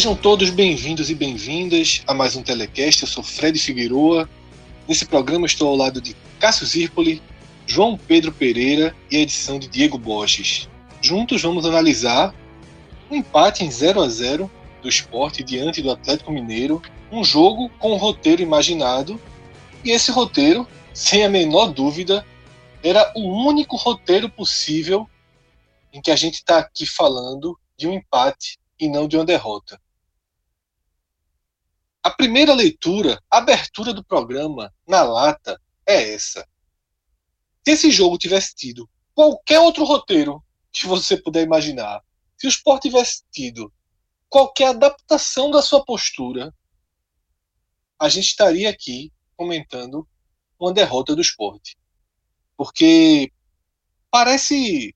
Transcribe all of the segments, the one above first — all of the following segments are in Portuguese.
Sejam todos bem-vindos e bem-vindas a mais um Telecast. Eu sou Fred Figueroa. Nesse programa estou ao lado de Cássio Zirpoli, João Pedro Pereira e a edição de Diego Borges. Juntos vamos analisar um empate em 0 a 0 do esporte diante do Atlético Mineiro, um jogo com um roteiro imaginado, e esse roteiro, sem a menor dúvida, era o único roteiro possível em que a gente está aqui falando de um empate e não de uma derrota. A primeira leitura, a abertura do programa na lata é essa. Se esse jogo tivesse tido qualquer outro roteiro que você puder imaginar, se o Sport tivesse tido qualquer adaptação da sua postura, a gente estaria aqui comentando uma derrota do esporte. Porque parece.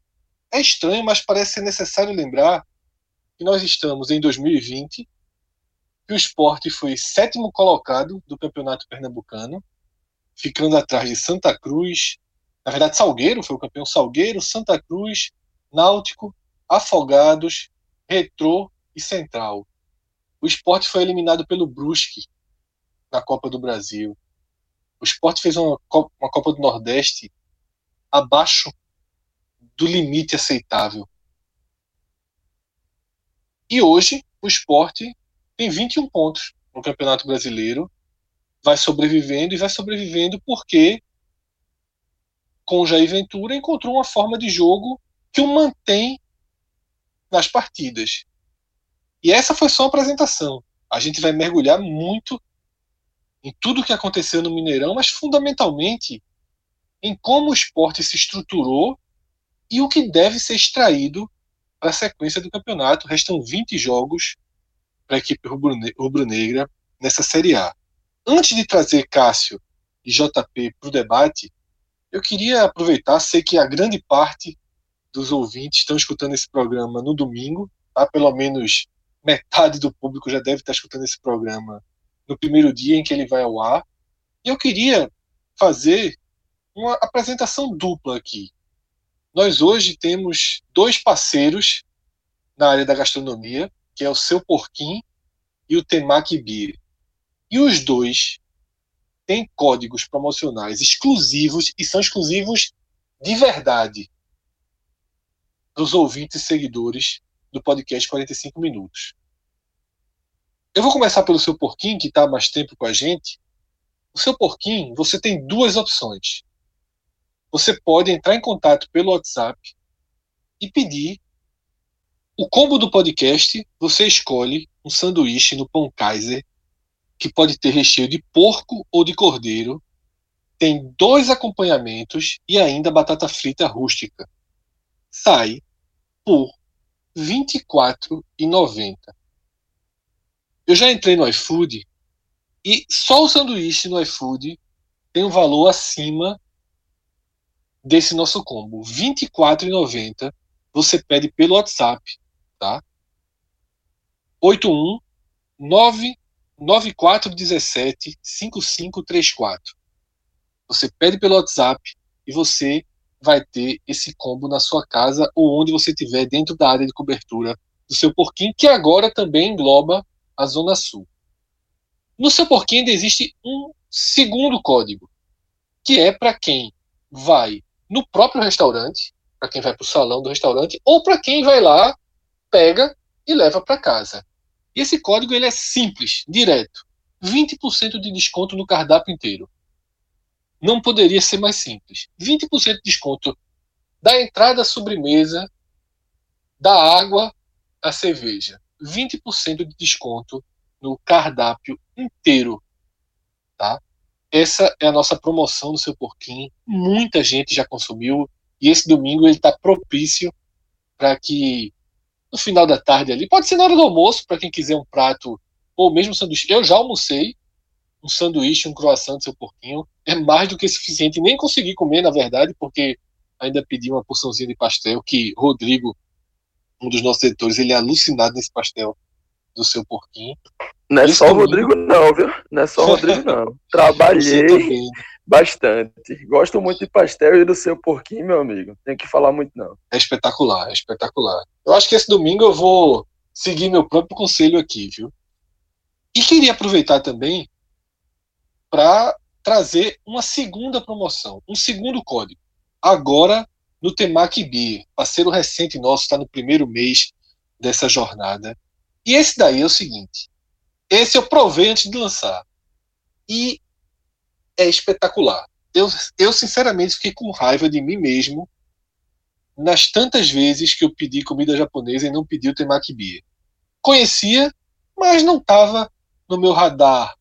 É estranho, mas parece ser necessário lembrar que nós estamos em 2020 que o esporte foi sétimo colocado do campeonato pernambucano, ficando atrás de Santa Cruz, na verdade Salgueiro foi o campeão Salgueiro, Santa Cruz, Náutico, Afogados, Retrô e Central. O esporte foi eliminado pelo Brusque na Copa do Brasil. O esporte fez uma Copa, uma Copa do Nordeste abaixo do limite aceitável. E hoje o esporte tem 21 pontos no Campeonato Brasileiro, vai sobrevivendo e vai sobrevivendo porque com o Jair Ventura encontrou uma forma de jogo que o mantém nas partidas. E essa foi só a apresentação. A gente vai mergulhar muito em tudo o que aconteceu no Mineirão, mas fundamentalmente em como o esporte se estruturou e o que deve ser extraído para a sequência do campeonato. Restam 20 jogos para a equipe rubro-negra nessa Série A. Antes de trazer Cássio e JP para o debate, eu queria aproveitar, sei que a grande parte dos ouvintes estão escutando esse programa no domingo, tá? pelo menos metade do público já deve estar escutando esse programa no primeiro dia em que ele vai ao ar. E eu queria fazer uma apresentação dupla aqui. Nós hoje temos dois parceiros na área da gastronomia, que é o Seu Porquim e o Temaki Beer. E os dois têm códigos promocionais exclusivos e são exclusivos de verdade dos ouvintes e seguidores do podcast 45 Minutos. Eu vou começar pelo seu porquinho, que está mais tempo com a gente. O seu porquinho, você tem duas opções. Você pode entrar em contato pelo WhatsApp e pedir o combo do podcast, você escolhe um sanduíche no pão Kaiser, que pode ter recheio de porco ou de cordeiro, tem dois acompanhamentos e ainda batata frita rústica. Sai por R$ 24,90. Eu já entrei no iFood e só o sanduíche no iFood tem um valor acima desse nosso combo. R$ 24,90 você pede pelo WhatsApp tá? 81 99417 5534. Você pede pelo WhatsApp e você vai ter esse combo na sua casa ou onde você estiver dentro da área de cobertura do seu porquinho, que agora também engloba a Zona Sul. No seu porquinho ainda existe um segundo código, que é para quem vai no próprio restaurante, para quem vai para o salão do restaurante, ou para quem vai lá pega e leva para casa. E esse código ele é simples, direto. 20% de desconto no cardápio inteiro. Não poderia ser mais simples. 20% de desconto Da entrada à sobremesa, da água à cerveja. 20% de desconto no cardápio inteiro. Tá? Essa é a nossa promoção do seu porquinho. Muita gente já consumiu. E esse domingo ele está propício para que no final da tarde ali, pode ser na hora do almoço, para quem quiser um prato, ou mesmo sanduíche. Eu já almocei um sanduíche, um croissant do seu porquinho. É mais do que suficiente. Nem consegui comer, na verdade, porque ainda pedi uma porçãozinha de pastel, que Rodrigo, um dos nossos editores, ele é alucinado nesse pastel do seu porquinho. Não é Isso só o Rodrigo, não, viu? Não é só o Rodrigo, não. Trabalhei bastante. Gosto muito de pastel e do seu porquinho, meu amigo. Tem que falar muito, não. É espetacular, é espetacular. Eu acho que esse domingo eu vou seguir meu próprio conselho aqui, viu? E queria aproveitar também para trazer uma segunda promoção, um segundo código. Agora no Temac Beer, parceiro recente nosso, está no primeiro mês dessa jornada. E esse daí é o seguinte: esse eu provei antes de lançar. E é espetacular. Eu, eu sinceramente fiquei com raiva de mim mesmo nas tantas vezes que eu pedi comida japonesa e não pedi o temaki beer. Conhecia, mas não estava no meu radar.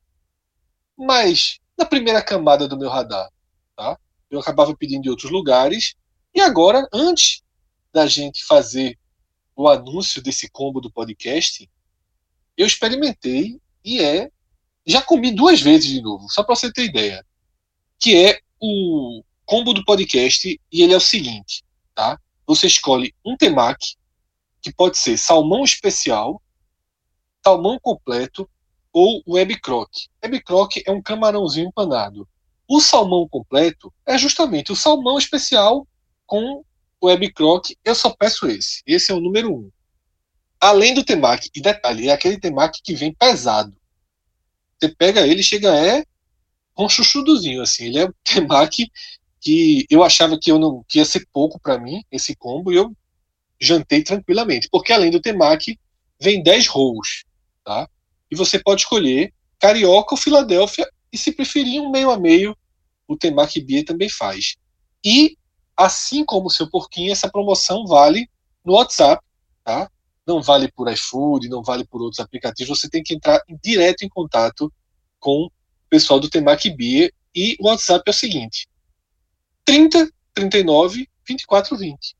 Mas na primeira camada do meu radar, tá? Eu acabava pedindo em outros lugares e agora, antes da gente fazer o anúncio desse combo do podcast, eu experimentei e é. Já comi duas vezes de novo, só para você ter ideia. Que é o combo do podcast e ele é o seguinte, tá? Você escolhe um temaki, que pode ser salmão especial, salmão completo ou web croc. Web croc é um camarãozinho empanado. O salmão completo é justamente o salmão especial com web croc. Eu só peço esse. Esse é o número um além do temaki, e detalhe, é aquele temaki que vem pesado. Você pega ele chega é chuchudozinho, assim. Ele é um temaki que eu achava que eu não que ia ser pouco para mim, esse combo, e eu jantei tranquilamente. Porque além do temaki, vem 10 rolls, tá? E você pode escolher carioca ou Filadélfia, e se preferir um meio a meio, o temaki beer também faz. E, assim como o seu porquinho, essa promoção vale no WhatsApp, tá? Não vale por iFood, não vale por outros aplicativos, você tem que entrar direto em contato com o pessoal do Temac Beer e o WhatsApp é o seguinte: 30 39 24 20.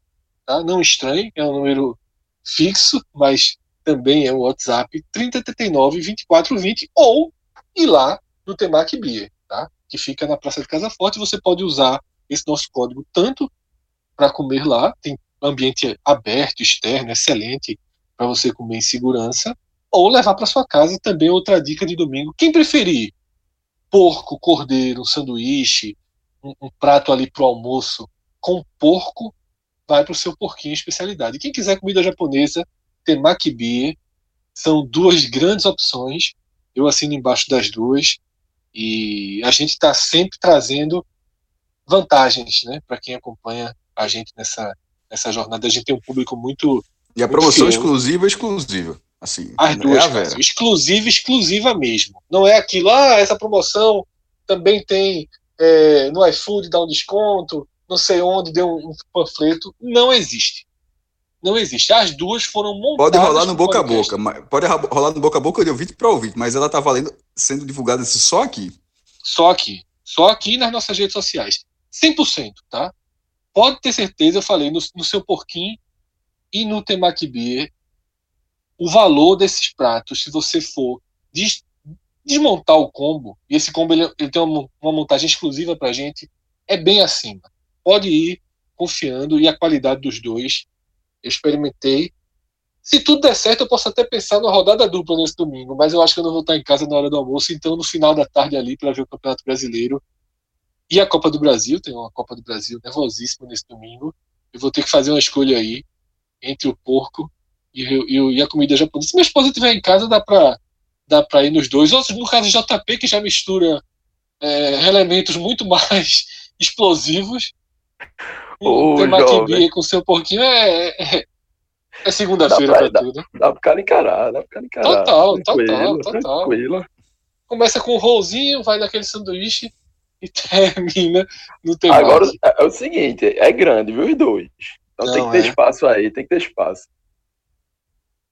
Tá? Não estranhe, é um número fixo, mas também é o WhatsApp 30 39 24 20 ou ir lá no Temac Beer, tá? que fica na Praça de Casa Forte. Você pode usar esse nosso código tanto para comer lá, tem ambiente aberto, externo, excelente, para você comer em segurança, ou levar para sua casa também outra dica de domingo. Quem preferir porco, cordeiro, um sanduíche, um, um prato ali para o almoço com porco, vai para o seu porquinho especialidade. Quem quiser comida japonesa, tem makibi, são duas grandes opções. Eu assino embaixo das duas e a gente está sempre trazendo vantagens, né, para quem acompanha a gente nessa nessa jornada. A gente tem um público muito e a promoção exclusiva, exclusiva. Assim, As duas, é exclusiva, exclusiva mesmo. Não é aquilo, ah, essa promoção também tem é, no iFood, dá um desconto, não sei onde, deu um, um panfleto. Não existe. Não existe. As duas foram montadas. Pode rolar no boca a boca. Pode rolar no boca a boca de ouvinte para ouvinte, mas ela tá valendo, sendo divulgada só aqui. Só aqui. Só aqui nas nossas redes sociais. 100%, tá? Pode ter certeza, eu falei, no, no seu porquinho e no temaki beer, o valor desses pratos, se você for des desmontar o combo, e esse combo ele, ele tem uma, uma montagem exclusiva para gente, é bem acima. Pode ir confiando e a qualidade dos dois. Eu experimentei. Se tudo der certo, eu posso até pensar numa rodada dupla nesse domingo, mas eu acho que eu não vou estar em casa na hora do almoço, então no final da tarde ali para ver o Campeonato Brasileiro e a Copa do Brasil, tem uma Copa do Brasil nervosíssima nesse domingo. Eu vou ter que fazer uma escolha aí entre o porco e, e, e a comida japonesa. Se minha esposa estiver em casa, dá para dá pra ir nos dois. Ou no caso JP, que já mistura é, elementos muito mais explosivos. O temaki com seu porquinho é, é, é segunda-feira para tudo. Dá pro cara encarar, dá pro cara encarar. Total, total, total. Tranquilo. Começa com um rollzinho, vai naquele sanduíche e termina no tema. Agora é o seguinte, é grande, viu, os dois. Então Não, tem que ter é. espaço aí, tem que ter espaço.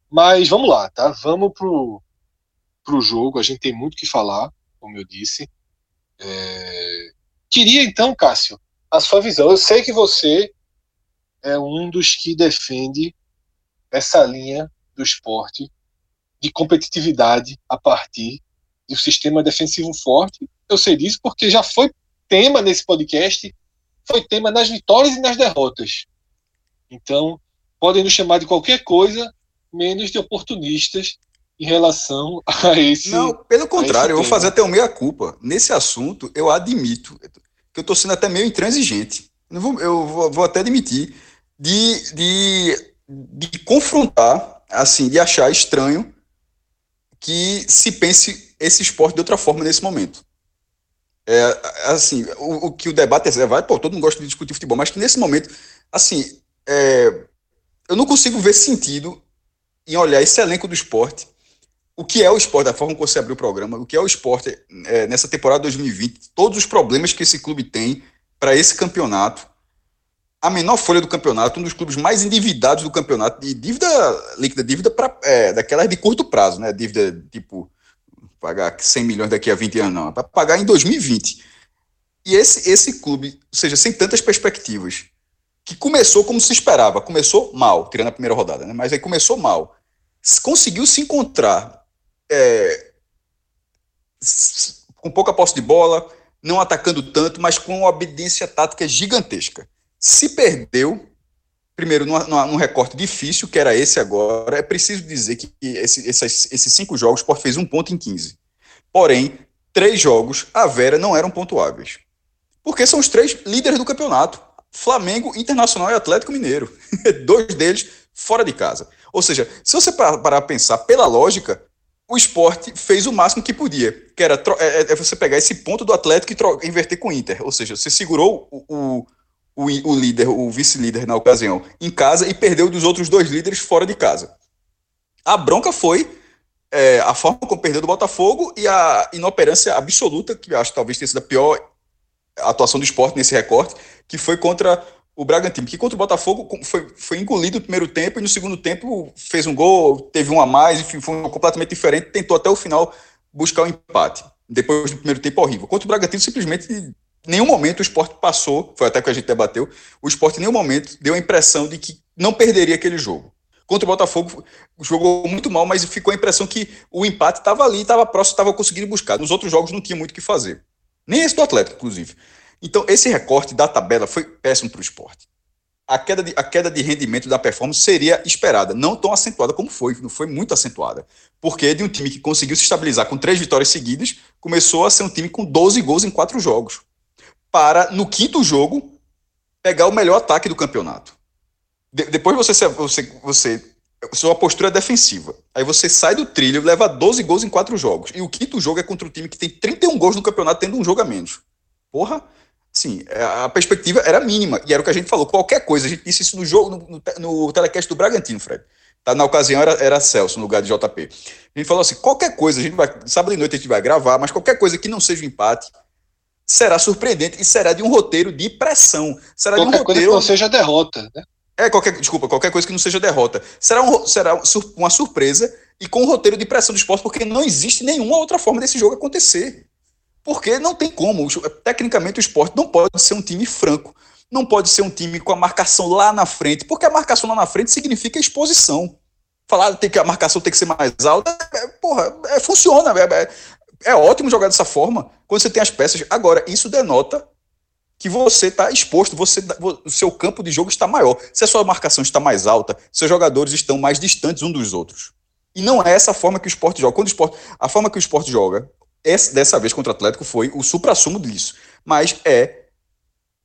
Mas vamos lá, tá? Vamos pro, pro jogo. A gente tem muito que falar, como eu disse. É... Queria então, Cássio, a sua visão. Eu sei que você é um dos que defende essa linha do esporte de competitividade a partir do sistema defensivo forte. Eu sei disso porque já foi tema nesse podcast, foi tema nas vitórias e nas derrotas. Então, podem nos chamar de qualquer coisa, menos de oportunistas em relação a esse. Não, pelo contrário, eu vou fazer até o meia culpa. Nesse assunto, eu admito que eu estou sendo até meio intransigente. Eu vou, eu vou, vou até admitir de, de, de confrontar, assim, de achar estranho que se pense esse esporte de outra forma nesse momento. É, assim, o, o que o debate é, vai, pô, todo mundo gosta de discutir futebol, mas que nesse momento, assim, é, eu não consigo ver sentido em olhar esse elenco do esporte, o que é o esporte, da forma como você abriu o programa, o que é o esporte é, nessa temporada 2020, todos os problemas que esse clube tem para esse campeonato, a menor folha do campeonato, um dos clubes mais endividados do campeonato, de dívida líquida, dívida pra, é, daquelas de curto prazo, né? Dívida tipo pagar 100 milhões daqui a 20 anos, não, é para pagar em 2020. E esse, esse clube, ou seja, sem tantas perspectivas, que começou como se esperava, começou mal, tirando a primeira rodada, né? mas aí começou mal, conseguiu se encontrar é, com pouca posse de bola, não atacando tanto, mas com uma obediência tática gigantesca. Se perdeu, primeiro, num, num recorte difícil, que era esse agora, é preciso dizer que esse, esses, esses cinco jogos, o fez um ponto em 15. Porém, três jogos, a Vera não eram pontuáveis. Porque são os três líderes do campeonato. Flamengo, Internacional e Atlético Mineiro. Dois deles fora de casa. Ou seja, se você parar para pensar pela lógica, o esporte fez o máximo que podia, que era é, é, você pegar esse ponto do Atlético e inverter com o Inter. Ou seja, você segurou o, o, o, o líder, o vice-líder na ocasião, em casa e perdeu dos outros dois líderes fora de casa. A bronca foi é, a forma como perdeu do Botafogo e a inoperância absoluta, que acho que talvez tenha sido a pior atuação do esporte nesse recorte, que foi contra o Bragantino, que contra o Botafogo foi, foi engolido no primeiro tempo e no segundo tempo fez um gol, teve um a mais, enfim, foi completamente diferente, tentou até o final buscar o um empate, depois do primeiro tempo horrível. Contra o Bragantino, simplesmente, em nenhum momento o esporte passou, foi até que a gente debateu, o esporte em nenhum momento deu a impressão de que não perderia aquele jogo. Contra o Botafogo, jogou muito mal, mas ficou a impressão que o empate estava ali, estava próximo, estava conseguindo buscar. Nos outros jogos não tinha muito o que fazer. Nem esse do Atlético, inclusive. Então, esse recorte da tabela foi péssimo para o esporte. A queda, de, a queda de rendimento da performance seria esperada, não tão acentuada como foi, não foi muito acentuada. Porque de um time que conseguiu se estabilizar com três vitórias seguidas, começou a ser um time com 12 gols em quatro jogos. Para, no quinto jogo, pegar o melhor ataque do campeonato. De, depois você, você, você. Sua postura é defensiva. Aí você sai do trilho, leva 12 gols em quatro jogos. E o quinto jogo é contra o time que tem 31 gols no campeonato, tendo um jogo a menos. Porra, sim, é, a perspectiva era mínima. E era o que a gente falou. Qualquer coisa, a gente disse isso no jogo, no, no, telecast do Bragantino, Fred. Tá, na ocasião era, era Celso no lugar de JP. A gente falou assim: qualquer coisa, a gente vai. Sábado de noite a gente vai gravar, mas qualquer coisa que não seja um empate será surpreendente e será de um roteiro de pressão. Será qualquer de um roteiro. Coisa que não seja derrota, né? É, qualquer, desculpa, qualquer coisa que não seja derrota. Será, um, será uma surpresa e com um roteiro de pressão do esporte, porque não existe nenhuma outra forma desse jogo acontecer. Porque não tem como. Tecnicamente, o esporte não pode ser um time franco. Não pode ser um time com a marcação lá na frente, porque a marcação lá na frente significa exposição. Falar que a marcação tem que ser mais alta, é, porra, é, funciona. É, é, é ótimo jogar dessa forma quando você tem as peças. Agora, isso denota que você está exposto, você, o seu campo de jogo está maior. Se a sua marcação está mais alta, seus jogadores estão mais distantes um dos outros. E não é essa forma que o esporte joga. Quando o esporte, a forma que o esporte joga, essa, dessa vez contra o Atlético, foi o supra-sumo disso. Mas é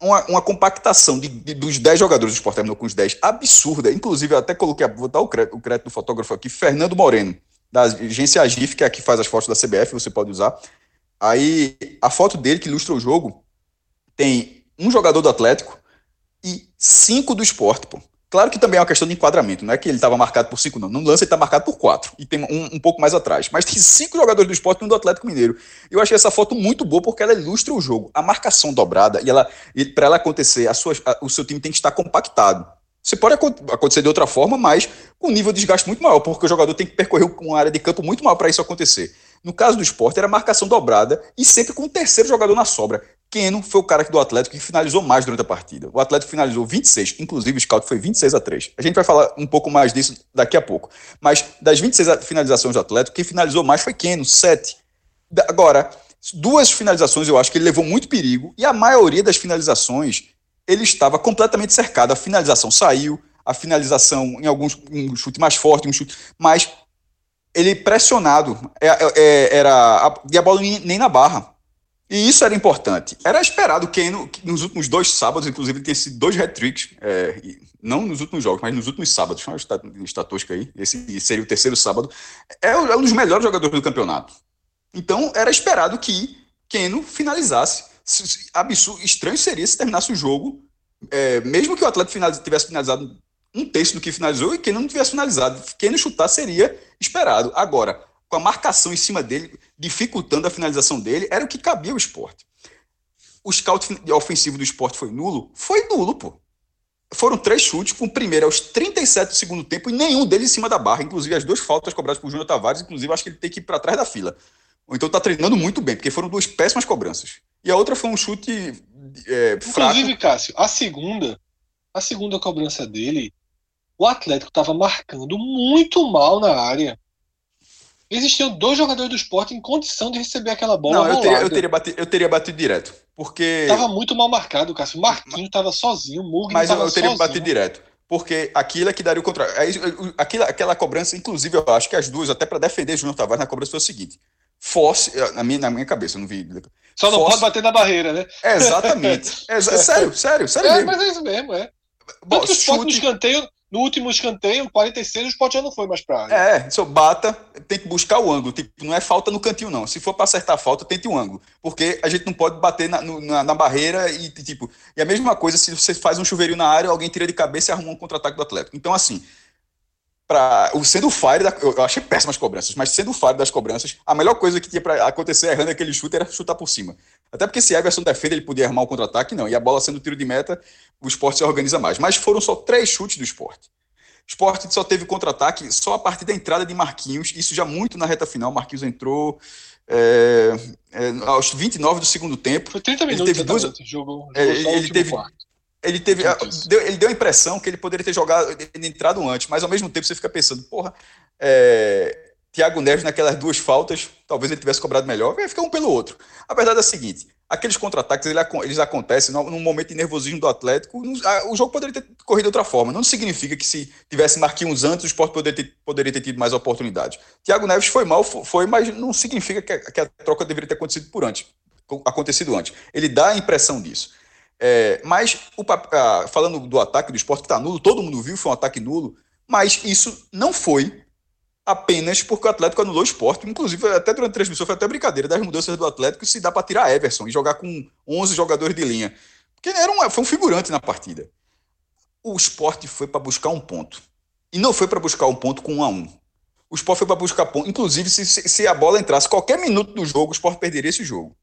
uma, uma compactação de, de, dos 10 jogadores do esporte terminou com os 10 absurda. Inclusive, eu até coloquei, vou dar o crédito, o crédito do fotógrafo aqui, Fernando Moreno, da agência Agif, que é a que faz as fotos da CBF, você pode usar. Aí, a foto dele que ilustra o jogo tem um jogador do Atlético e cinco do esporte, pô. Claro que também é uma questão de enquadramento, não é que ele estava marcado por cinco, não. No lance ele está marcado por quatro, e tem um, um, pouco mais atrás. Mas tem cinco jogadores do esporte e um do Atlético Mineiro. Eu achei essa foto muito boa porque ela ilustra o jogo. A marcação dobrada, e ela para ela acontecer, a sua, a, o seu time tem que estar compactado. Você pode acontecer de outra forma, mas com um nível de desgaste muito maior, porque o jogador tem que percorrer uma área de campo muito maior para isso acontecer. No caso do esporte, era marcação dobrada e sempre com o terceiro jogador na sobra. Keno foi o cara do Atlético que finalizou mais durante a partida. O Atlético finalizou 26, inclusive o scout foi 26 a 3. A gente vai falar um pouco mais disso daqui a pouco. Mas das 26 finalizações do Atlético, quem finalizou mais foi Keno, 7. Agora, duas finalizações eu acho que ele levou muito perigo e a maioria das finalizações ele estava completamente cercado. A finalização saiu, a finalização em alguns um chute mais forte, um chute, mas ele pressionado é, é, é, era a, e a bola nem na barra. E isso era importante. Era esperado que nos últimos dois sábados, inclusive, tenha sido dois hat-tricks, é, não nos últimos jogos, mas nos últimos sábados. Está tosca aí, esse seria o terceiro sábado. É, é um dos melhores jogadores do campeonato. Então, era esperado que Keno finalizasse absurdo, estranho seria se terminasse o jogo, é, mesmo que o finaliz, tivesse finalizado um terço do que finalizou e quem não tivesse finalizado, não chutar seria esperado. Agora, com a marcação em cima dele, dificultando a finalização dele, era o que cabia ao esporte. O scout ofensivo do esporte foi nulo? Foi nulo, pô. Foram três chutes, com o primeiro aos 37 do segundo tempo e nenhum deles em cima da barra, inclusive as duas faltas cobradas por Júnior Tavares, inclusive acho que ele tem que ir para trás da fila. Ou então tá treinando muito bem, porque foram duas péssimas cobranças. E a outra foi um chute é, fraco. Inclusive, Cássio, a segunda, a segunda cobrança dele, o Atlético estava marcando muito mal na área. Existiam dois jogadores do esporte em condição de receber aquela bola. Não, eu teria, eu teria, batido, eu teria batido direto. Porque. Tava muito mal marcado, Cássio. Marquinhos estava sozinho, o Mugni Mas eu, eu teria sozinho. batido direto. Porque aquilo é que daria o contrário. Aquela, aquela cobrança, inclusive, eu acho que as duas, até para defender Júnior Tavares na cobrança, foi o seguinte: force, eh, na minha, na minha cabeça, não vi. Só não pode bater na barreira, né? Exatamente. É, sério, sério, sério. É, mesmo. mas é isso mesmo, é. Bom, Tanto que o Sport no escanteio, no último escanteio, 46, o Sport já não foi mais pra área. É, eu bata, tem que buscar o ângulo. Tipo, não é falta no cantinho, não. Se for para acertar a falta, tente um ângulo. Porque a gente não pode bater na, na, na, barreira e, tipo. E a mesma coisa se você faz um chuveirinho na área, alguém tira de cabeça e arruma um contra-ataque do Atlético. Então, assim, para sendo o fire da, eu achei péssimas cobranças, mas sendo o fire das cobranças, a melhor coisa que tinha para acontecer errando aquele chute era chutar por cima. Até porque se Everson defende, ele podia armar o um contra-ataque, não. E a bola sendo tiro de meta, o esporte se organiza mais. Mas foram só três chutes do esporte. O esporte só teve contra-ataque só a partir da entrada de Marquinhos, isso já muito na reta final. Marquinhos entrou é, é, aos 29 do segundo tempo. Foi 30 minutos. Ele teve duas, jogou, jogou é, ele teve, ele teve. Deu, ele deu a impressão que ele poderia ter jogado, entrado antes, mas ao mesmo tempo você fica pensando, porra, é, Thiago Neves naquelas duas faltas, talvez ele tivesse cobrado melhor, vai ficar um pelo outro. A verdade é a seguinte: aqueles contra-ataques eles acontecem num momento de nervosismo do Atlético. O jogo poderia ter corrido de outra forma. Não significa que se tivesse Marquinhos antes, o esporte poderia ter, poderia ter tido mais oportunidades. Thiago Neves foi mal, foi, mas não significa que a, que a troca deveria ter acontecido por antes. Acontecido antes. Ele dá a impressão disso. É, mas, o, ah, falando do ataque do esporte que está nulo, todo mundo viu, foi um ataque nulo, mas isso não foi apenas porque o Atlético anulou o esporte. Inclusive, até durante a transmissão foi até brincadeira das mudanças do Atlético se dá para tirar Everson e jogar com 11 jogadores de linha. Porque era um, foi um figurante na partida. O esporte foi para buscar um ponto. E não foi para buscar um ponto com um a um. O esporte foi para buscar ponto. Inclusive, se, se a bola entrasse qualquer minuto do jogo, o esporte perderia esse jogo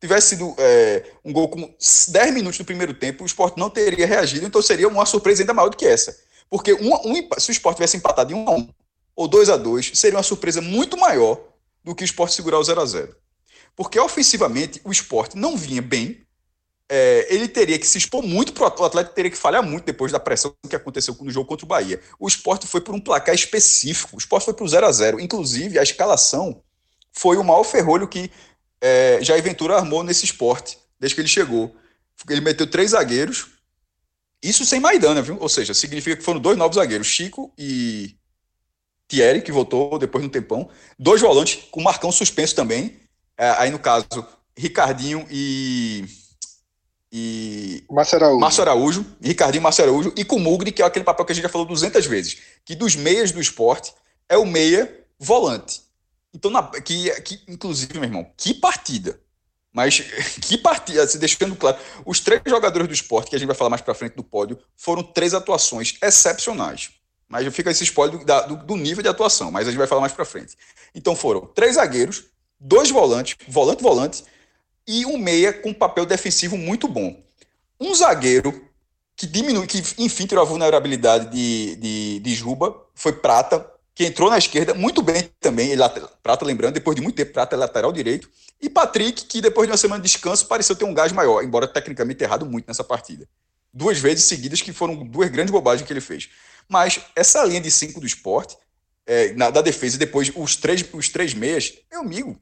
tivesse sido é, um gol com 10 minutos do primeiro tempo, o esporte não teria reagido, então seria uma surpresa ainda maior do que essa. Porque um, um, se o esporte tivesse empatado em 1 a 1 ou 2 a 2 seria uma surpresa muito maior do que o esporte segurar o 0 a 0 Porque ofensivamente o esporte não vinha bem, é, ele teria que se expor muito para o Atlético, teria que falhar muito depois da pressão que aconteceu no jogo contra o Bahia. O esporte foi por um placar específico, o esporte foi para o 0 a 0 Inclusive, a escalação foi o maior ferrolho que é, Jair Ventura armou nesse esporte, desde que ele chegou. Ele meteu três zagueiros, isso sem Maidana, viu? Ou seja, significa que foram dois novos zagueiros, Chico e Thierry, que voltou depois de um tempão, dois volantes com Marcão suspenso também, é, aí no caso, Ricardinho e e Márcio Araújo. Márcio Araújo, Ricardinho Márcio Araújo, e com Mugri, que é aquele papel que a gente já falou 200 vezes, que dos meias do esporte é o meia volante. Então, na, que, que, inclusive, meu irmão, que partida. Mas que partida, se deixando claro, os três jogadores do esporte, que a gente vai falar mais para frente do pódio, foram três atuações excepcionais. Mas fica esse spoiler do, do, nível de atuação, mas a gente vai falar mais para frente. Então foram três zagueiros, dois volantes, volante-volante, e um meia com papel defensivo muito bom. Um zagueiro que diminui, que enfim tirou a vulnerabilidade de, de, de Juba, foi Prata, que entrou na esquerda muito bem também, ele, Prata lembrando, depois de muito tempo, Prata é lateral direito, e Patrick, que depois de uma semana de descanso pareceu ter um gás maior, embora tecnicamente errado muito nessa partida. Duas vezes seguidas que foram duas grandes bobagens que ele fez. Mas essa linha de cinco do esporte, é, na, da defesa, e depois os três, os três meias, meu amigo,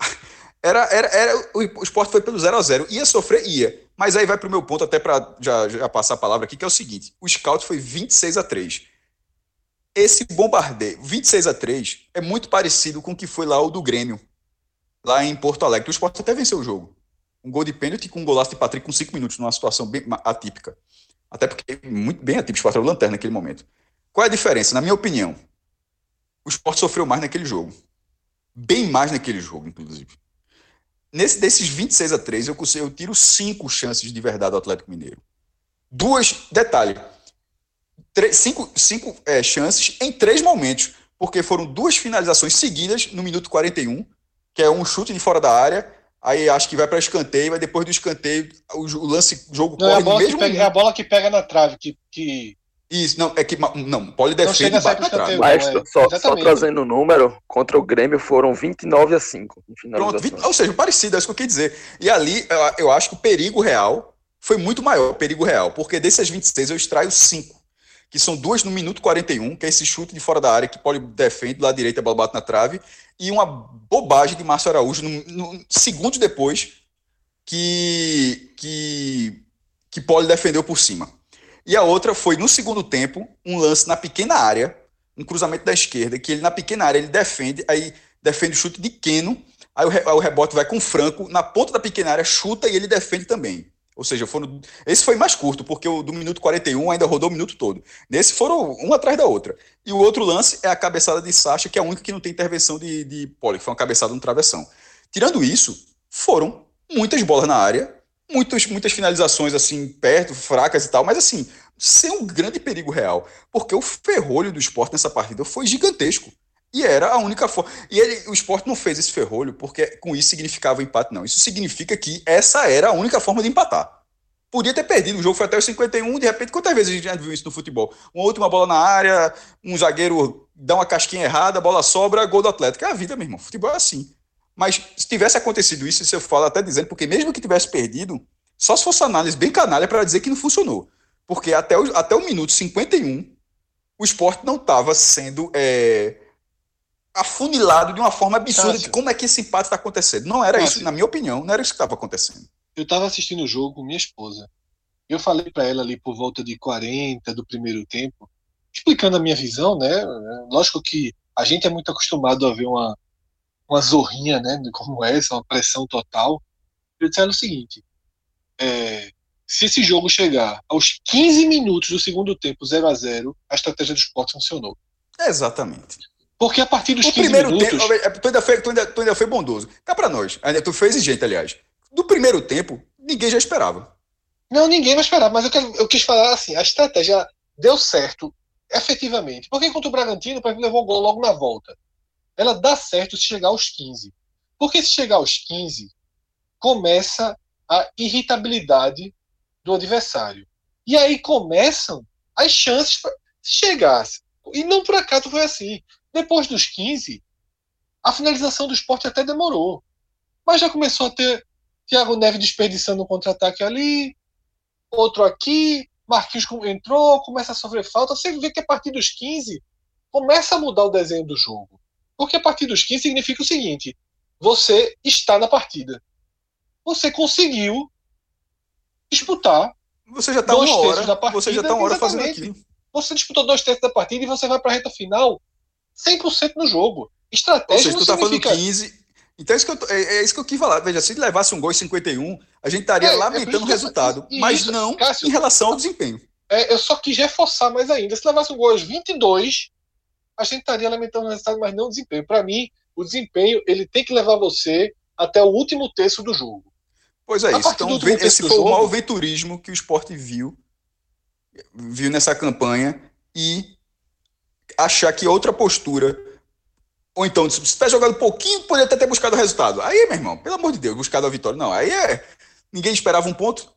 era, era, era, o esporte foi pelo 0 a 0 Ia sofrer? Ia. Mas aí vai para o meu ponto, até para já, já passar a palavra aqui, que é o seguinte: o scout foi 26 a 3 esse bombardeio, 26 a 3 é muito parecido com o que foi lá o do Grêmio, lá em Porto Alegre. O Sport até venceu o jogo. Um gol de pênalti com um golaço de Patrick com 5 minutos, numa situação bem atípica. Até porque muito bem atípico, o Sport era o lanterna naquele momento. Qual é a diferença? Na minha opinião, o Sport sofreu mais naquele jogo. Bem mais naquele jogo, inclusive. Nesse, desses 26 a 3 eu, eu tiro cinco chances de verdade do Atlético Mineiro. Duas, detalhe, três, cinco, cinco é, chances em três momentos, porque foram duas finalizações seguidas no minuto 41, que é um chute de fora da área, aí acho que vai para escanteio, aí depois do escanteio o, o lance, o jogo não, corre é a bola mesmo... Pega, é a bola que pega na trave, que... que... Isso, não, é que não, pode defender e bate na trave. Mas, é, só, só, trazendo o número, contra o Grêmio foram 29 a 5. Pronto, 20, ou seja, parecido, é isso que eu queria dizer. E ali, eu, eu acho que o perigo real foi muito maior, o perigo real, porque desses 26 eu extraio 5 que são duas no minuto 41, que é esse chute de fora da área que Poli defende, lá direita a bola bate na trave, e uma bobagem de Márcio Araújo, no, no, segundos depois, que, que, que Poli defendeu por cima. E a outra foi, no segundo tempo, um lance na pequena área, um cruzamento da esquerda, que ele na pequena área ele defende, aí defende o chute de Keno, aí o, re, aí o rebote vai com Franco, na ponta da pequena área chuta e ele defende também. Ou seja, foram. Esse foi mais curto, porque o do minuto 41 ainda rodou o minuto todo. Nesse foram uma atrás da outra. E o outro lance é a cabeçada de Sacha, que é a única que não tem intervenção de, de Poli, que foi uma cabeçada no travessão. Tirando isso, foram muitas bolas na área, muitas, muitas finalizações assim, perto, fracas e tal, mas assim, sem um grande perigo real. Porque o ferrolho do esporte nessa partida foi gigantesco. E era a única forma. E ele, o esporte não fez esse ferrolho porque com isso significava empate, não. Isso significa que essa era a única forma de empatar. Podia ter perdido, o jogo foi até os 51, de repente, quantas vezes a gente já viu isso no futebol? Uma última bola na área, um zagueiro dá uma casquinha errada, a bola sobra, gol do Atlético. É a vida, meu irmão. Futebol é assim. Mas se tivesse acontecido isso, você fala até dizendo, porque mesmo que tivesse perdido, só se fosse análise bem canalha para dizer que não funcionou. Porque até o, até o minuto 51, o esporte não estava sendo. É, afunilado de uma forma absurda Cássio. de como é que esse empate está acontecendo. Não era Cássio. isso, na minha opinião, não era isso que estava acontecendo. Eu estava assistindo o jogo com minha esposa. Eu falei para ela ali por volta de 40 do primeiro tempo, explicando a minha visão, né? Lógico que a gente é muito acostumado a ver uma, uma zorrinha, né? Como essa, uma pressão total. Eu disse o seguinte: é, se esse jogo chegar aos 15 minutos do segundo tempo, 0 a 0 a estratégia do esporte funcionou. Exatamente. Porque a partir dos o 15 primeiro minutos... Tempo, é, tu, ainda foi, tu, ainda, tu ainda foi bondoso. Cá pra nós. Tu foi exigente, aliás. Do primeiro tempo, ninguém já esperava. Não, ninguém vai esperar. Mas eu, quero, eu quis falar assim, a estratégia deu certo, efetivamente. Porque contra o Bragantino, o Bragantino levou o gol logo na volta. Ela dá certo se chegar aos 15. Porque se chegar aos 15, começa a irritabilidade do adversário. E aí começam as chances para se chegasse. E não por acaso foi assim. Depois dos 15, a finalização do esporte até demorou. Mas já começou a ter Thiago Neves desperdiçando um contra-ataque ali, outro aqui, Marquinhos entrou, começa a sofrer falta. Você vê que a partir dos 15 começa a mudar o desenho do jogo. Porque a partir dos 15 significa o seguinte: você está na partida. Você conseguiu disputar. Você já está uma hora. Da partida, você já está uma hora fazendo aquilo. Você disputou dois terços da partida e você vai para a reta final 100% no jogo. Estratégia Ou seja, tu tá significa... falando 15. Então é isso, que eu, é, é, isso que eu quis falar. Veja, se levasse um gol em 51, a gente estaria é, é lamentando o resultado, mas isso, não Cássio, em relação ao desempenho. É, eu só quis reforçar mais ainda. Se levasse um gol aos 22, a gente estaria lamentando o resultado, mas não o desempenho. Para mim, o desempenho ele tem que levar você até o último terço do jogo. Pois é, isso. Então, esse foi jogo, o maior venturismo que o esporte viu, viu nessa campanha e achar que outra postura. Ou então, se tivesse jogado um pouquinho, poderia até ter buscado o resultado. Aí, meu irmão, pelo amor de Deus, buscado a vitória. Não, aí é. Ninguém esperava um ponto,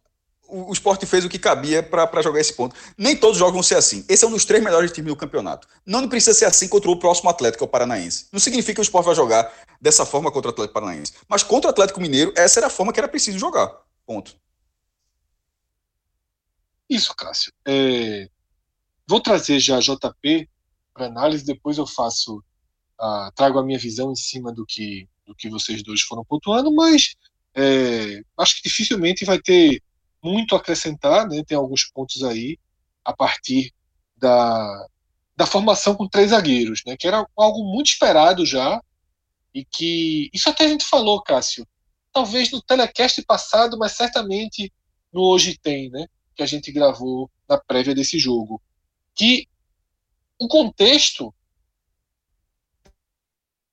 o, esporte fez o que cabia para jogar esse ponto. Nem todos vão ser assim. Esse é um dos três melhores times do campeonato. Não precisa ser assim contra o próximo Atlético, que é o Paranaense. Não significa que o esporte vai jogar dessa forma contra o Atlético Paranaense. Mas contra o Atlético Mineiro, essa era a forma que era preciso jogar. Ponto. Isso, Cássio. É... Vou trazer já JP para análise, depois eu faço. Uh, trago a minha visão em cima do que, do que vocês dois foram pontuando, mas é, acho que dificilmente vai ter muito a acrescentar, né? Tem alguns pontos aí a partir da, da formação com três zagueiros, né? Que era algo muito esperado já e que isso até a gente falou, Cássio. Talvez no telecast passado, mas certamente no hoje tem, né? Que a gente gravou na prévia desse jogo, que o contexto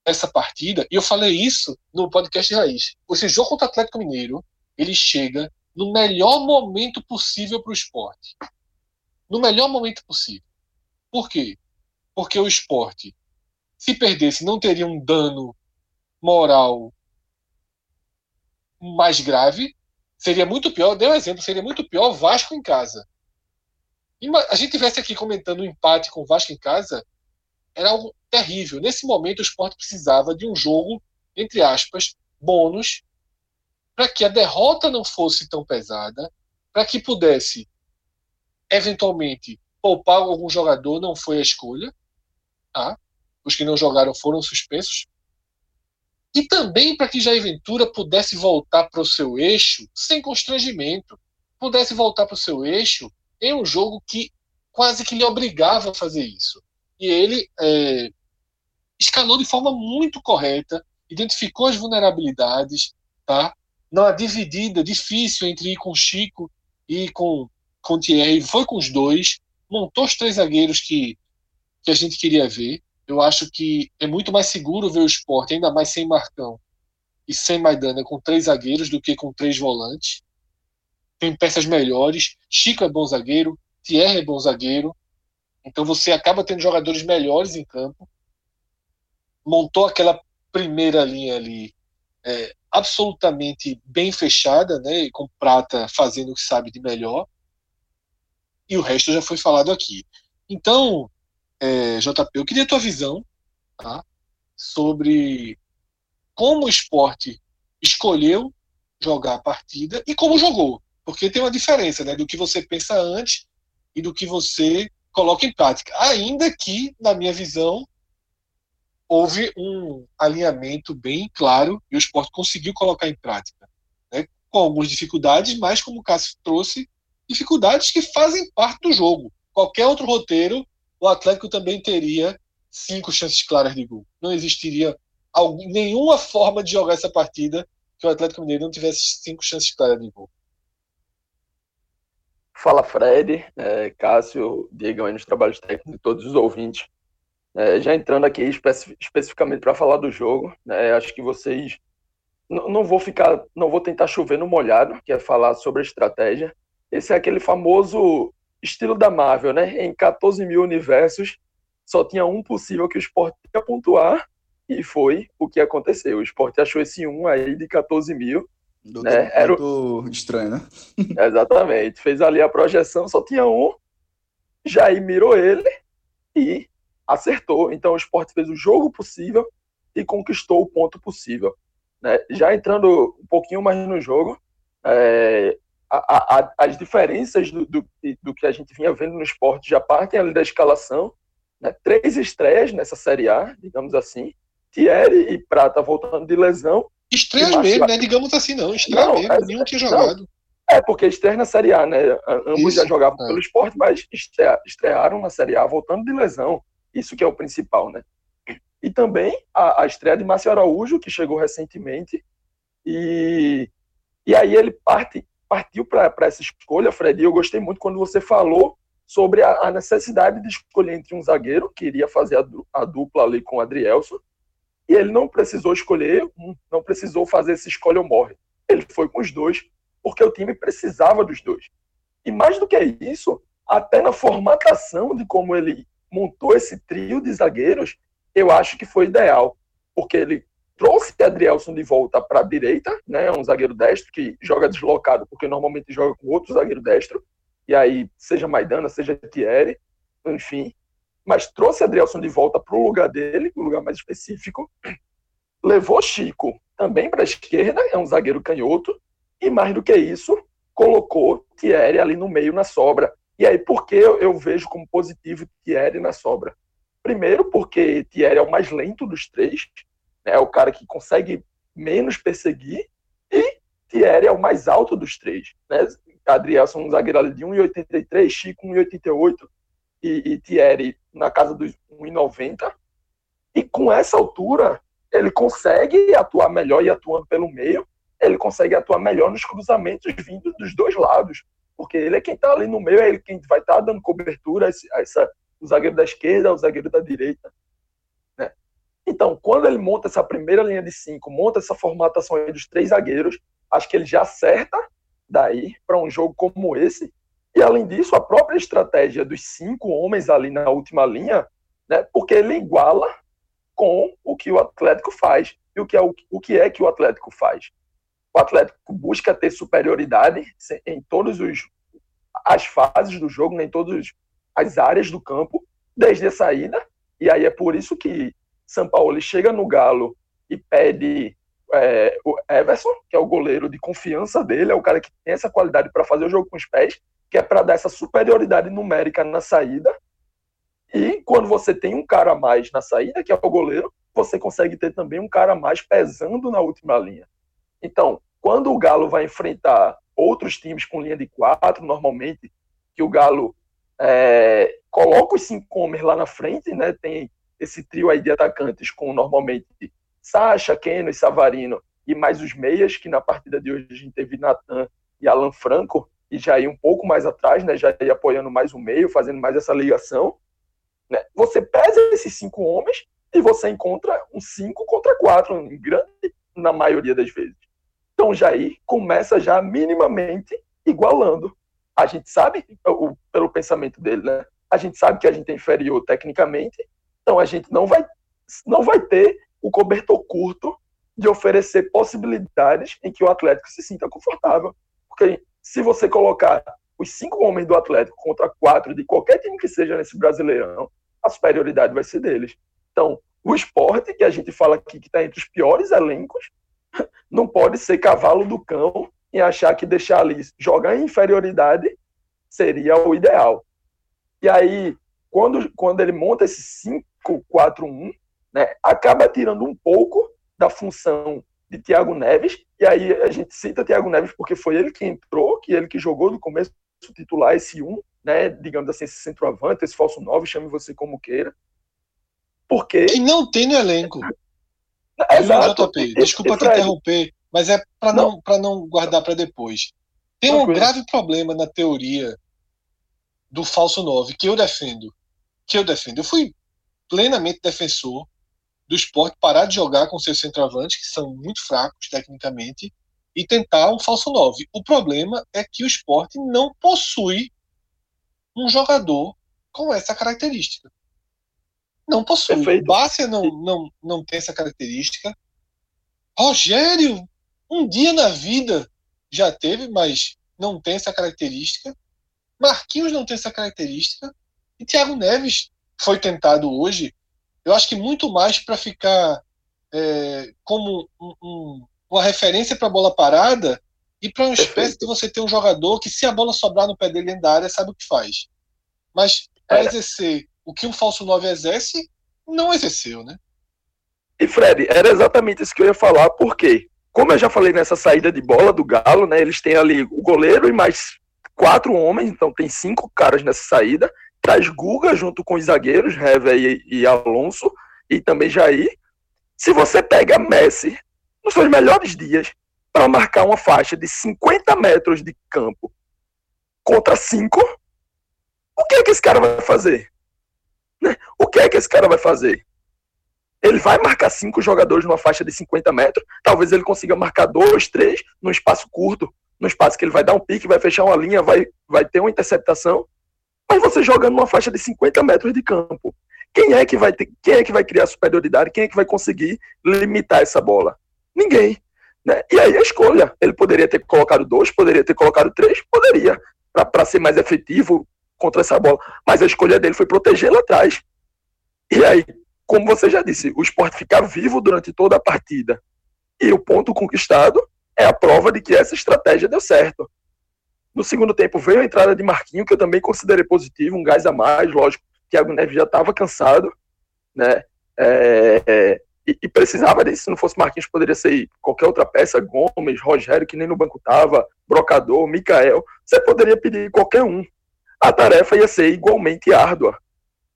dessa partida, e eu falei isso no podcast Raiz. Esse jogo contra o Atlético Mineiro, ele chega no melhor momento possível para o esporte. No melhor momento possível. Por quê? Porque o esporte, se perdesse, não teria um dano moral mais grave. Seria muito pior, deu um exemplo, seria muito pior Vasco em casa. A gente tivesse aqui comentando o um empate com o Vasco em casa, era algo terrível. Nesse momento, o esporte precisava de um jogo, entre aspas, bônus, para que a derrota não fosse tão pesada, para que pudesse, eventualmente, poupar algum jogador, não foi a escolha. Tá? Os que não jogaram foram suspensos. E também para que Jair Ventura pudesse voltar para o seu eixo sem constrangimento, pudesse voltar para o seu eixo em um jogo que quase que lhe obrigava a fazer isso. E ele é, escalou de forma muito correta, identificou as vulnerabilidades, tá? Não a dividida difícil entre ir com Chico e com com Thierry, foi com os dois, montou os três zagueiros que, que a gente queria ver. Eu acho que é muito mais seguro ver o esporte, ainda mais sem Marcão e sem Maidana, com três zagueiros do que com três volantes. Tem peças melhores. Chico é bom zagueiro, Thierry é bom zagueiro. Então você acaba tendo jogadores melhores em campo. Montou aquela primeira linha ali é, absolutamente bem fechada, né, com Prata fazendo o que sabe de melhor. E o resto já foi falado aqui. Então, é, JP, eu queria a tua visão tá, sobre como o esporte escolheu jogar a partida e como jogou. Porque tem uma diferença né, do que você pensa antes e do que você coloca em prática. Ainda que, na minha visão, houve um alinhamento bem claro e o esporte conseguiu colocar em prática. Né, com algumas dificuldades, mas como o Cássio trouxe, dificuldades que fazem parte do jogo. Qualquer outro roteiro, o Atlético também teria cinco chances claras de gol. Não existiria nenhuma forma de jogar essa partida que o Atlético Mineiro não tivesse cinco chances claras de gol. Fala Fred, é, Cássio, Diego aí nos trabalhos técnicos, todos os ouvintes. É, já entrando aqui especi especificamente para falar do jogo, né, acho que vocês não vou ficar, não vou tentar chover no molhado, que é falar sobre a estratégia. Esse é aquele famoso estilo da Marvel, né? Em 14 mil universos, só tinha um possível que o esporte ia pontuar, e foi o que aconteceu. O esporte achou esse um aí de 14 mil. Do né? Era estranho, né? Exatamente. Fez ali a projeção, só tinha um. Jair mirou ele e acertou. Então o esporte fez o jogo possível e conquistou o ponto possível. Né? Já entrando um pouquinho mais no jogo, é, a, a, as diferenças do, do, do, que a gente vinha vendo no esporte já partem ali da escalação. Né? Três estreias nessa Série A, digamos assim. Thierry e Prata voltando de lesão. Estreias mesmo, né? Digamos assim, não. Estreia não, mesmo, é, nenhum tinha jogado. Não. É, porque estreia na Série A, né? Ambos Isso, já jogavam é. pelo esporte, mas estrearam na Série A voltando de lesão. Isso que é o principal, né? E também a, a estreia de Márcio Araújo, que chegou recentemente. E, e aí ele parte partiu para essa escolha, Fred, e eu gostei muito quando você falou sobre a, a, necessidade de escolher entre um zagueiro, que iria fazer a, a dupla ali com o Adrielson, e ele não precisou escolher não precisou fazer esse escolha ou morre. Ele foi com os dois, porque o time precisava dos dois. E mais do que isso, até na formatação de como ele montou esse trio de zagueiros, eu acho que foi ideal, porque ele trouxe Adrielson de volta para a direita, né, um zagueiro destro que joga deslocado, porque normalmente joga com outro zagueiro destro, e aí seja Maidana, seja Thierry, enfim, mas trouxe Adrielson de volta para o lugar dele, um lugar mais específico, levou Chico também para a esquerda, é um zagueiro canhoto, e mais do que isso, colocou Thierry ali no meio na sobra. E aí, por que eu vejo como positivo Thierry na sobra? Primeiro, porque Thierry é o mais lento dos três, né, é o cara que consegue menos perseguir, e Thierry é o mais alto dos três. Né? Adrielson, um zagueiro ali de 1,83, Chico 1,88 e, e Thierry na casa dos 1,90. E com essa altura, ele consegue atuar melhor e atuando pelo meio, ele consegue atuar melhor nos cruzamentos vindo dos dois lados, porque ele é quem está ali no meio, é ele quem vai estar tá dando cobertura a essa, o zagueiro da esquerda, o zagueiro da direita. Né? Então, quando ele monta essa primeira linha de cinco, monta essa formatação aí dos três zagueiros, acho que ele já acerta daí para um jogo como esse. E além disso, a própria estratégia dos cinco homens ali na última linha, né, porque ele iguala com o que o Atlético faz. E o que é, o, o que, é que o Atlético faz? O Atlético busca ter superioridade em todas as fases do jogo, em todas as áreas do campo, desde a saída. E aí é por isso que São Paulo chega no Galo e pede é, o Everson, que é o goleiro de confiança dele, é o cara que tem essa qualidade para fazer o jogo com os pés, que é para dar essa superioridade numérica na saída. E quando você tem um cara a mais na saída, que é o goleiro, você consegue ter também um cara a mais pesando na última linha. Então, quando o Galo vai enfrentar outros times com linha de quatro, normalmente, que o Galo é, coloca os cinco homens lá na frente, né? Tem esse trio aí de atacantes com normalmente Sacha, Keno e Savarino, e mais os meias, que na partida de hoje a gente teve Natan e Alan Franco, e já ir um pouco mais atrás, né, já ir apoiando mais o meio, fazendo mais essa ligação. Né? Você pesa esses cinco homens e você encontra um cinco contra quatro, em grande, na maioria das vezes. Então Jair começa já minimamente igualando. A gente sabe, o, pelo pensamento dele, né? A gente sabe que a gente é inferior tecnicamente, então a gente não vai, não vai ter o cobertor curto de oferecer possibilidades em que o Atlético se sinta confortável. Porque se você colocar os cinco homens do Atlético contra quatro de qualquer time que seja nesse Brasileirão, a superioridade vai ser deles. Então, o esporte, que a gente fala aqui que está entre os piores elencos, não pode ser cavalo do cão e achar que deixar ali jogar em inferioridade seria o ideal. E aí, quando, quando ele monta esse 5-4-1, né, acaba tirando um pouco da função de Thiago Neves, e aí a gente cita Thiago Neves porque foi ele que entrou, que ele que jogou no começo titular esse um, né, digamos assim, esse centroavante, esse falso 9, chame você como queira. Porque que não tem no elenco. Exato. JP, desculpa te interromper, mas é para não, não para não guardar para depois. Tem um grave problema na teoria do falso 9 que eu defendo. Que eu defendo. Eu fui plenamente defensor do esporte parar de jogar com seus centroavantes, que são muito fracos tecnicamente, e tentar um falso 9. O problema é que o esporte não possui um jogador com essa característica. Não possui. Perfeito. Bárcia não, não, não tem essa característica. Rogério, um dia na vida já teve, mas não tem essa característica. Marquinhos não tem essa característica. E Thiago Neves foi tentado hoje eu acho que muito mais para ficar é, como um, um, uma referência para a bola parada e para uma espécie de você ter um jogador que, se a bola sobrar no pé dele dentro da área, sabe o que faz. Mas para exercer o que um falso 9 exerce, não exerceu, né? E Fred, era exatamente isso que eu ia falar, porque, como eu já falei nessa saída de bola do Galo, né? Eles têm ali o goleiro e mais quatro homens, então tem cinco caras nessa saída traz Guga junto com os zagueiros, Hever e, e Alonso, e também Jair. Se você pega Messi nos seus melhores dias para marcar uma faixa de 50 metros de campo contra 5, o que é que esse cara vai fazer? Né? O que é que esse cara vai fazer? Ele vai marcar cinco jogadores numa faixa de 50 metros. Talvez ele consiga marcar dois, três num espaço curto, num espaço que ele vai dar um pique, vai fechar uma linha, vai, vai ter uma interceptação. Mas você jogando numa faixa de 50 metros de campo, quem é que vai ter, quem é que vai criar superioridade? Quem é que vai conseguir limitar essa bola? Ninguém. Né? E aí a escolha. Ele poderia ter colocado dois, poderia ter colocado três, poderia, para ser mais efetivo contra essa bola. Mas a escolha dele foi proteger lá atrás. E aí, como você já disse, o esporte ficar vivo durante toda a partida e o ponto conquistado é a prova de que essa estratégia deu certo. No segundo tempo veio a entrada de Marquinho, que eu também considerei positivo, um gás a mais, lógico. Thiago Neves já estava cansado, né? É, é, e, e, precisava disso. Se não fosse Marquinhos, poderia ser qualquer outra peça, Gomes, Rogério, que nem no banco estava, Brocador, Mikael. Você poderia pedir qualquer um. A tarefa ia ser igualmente árdua.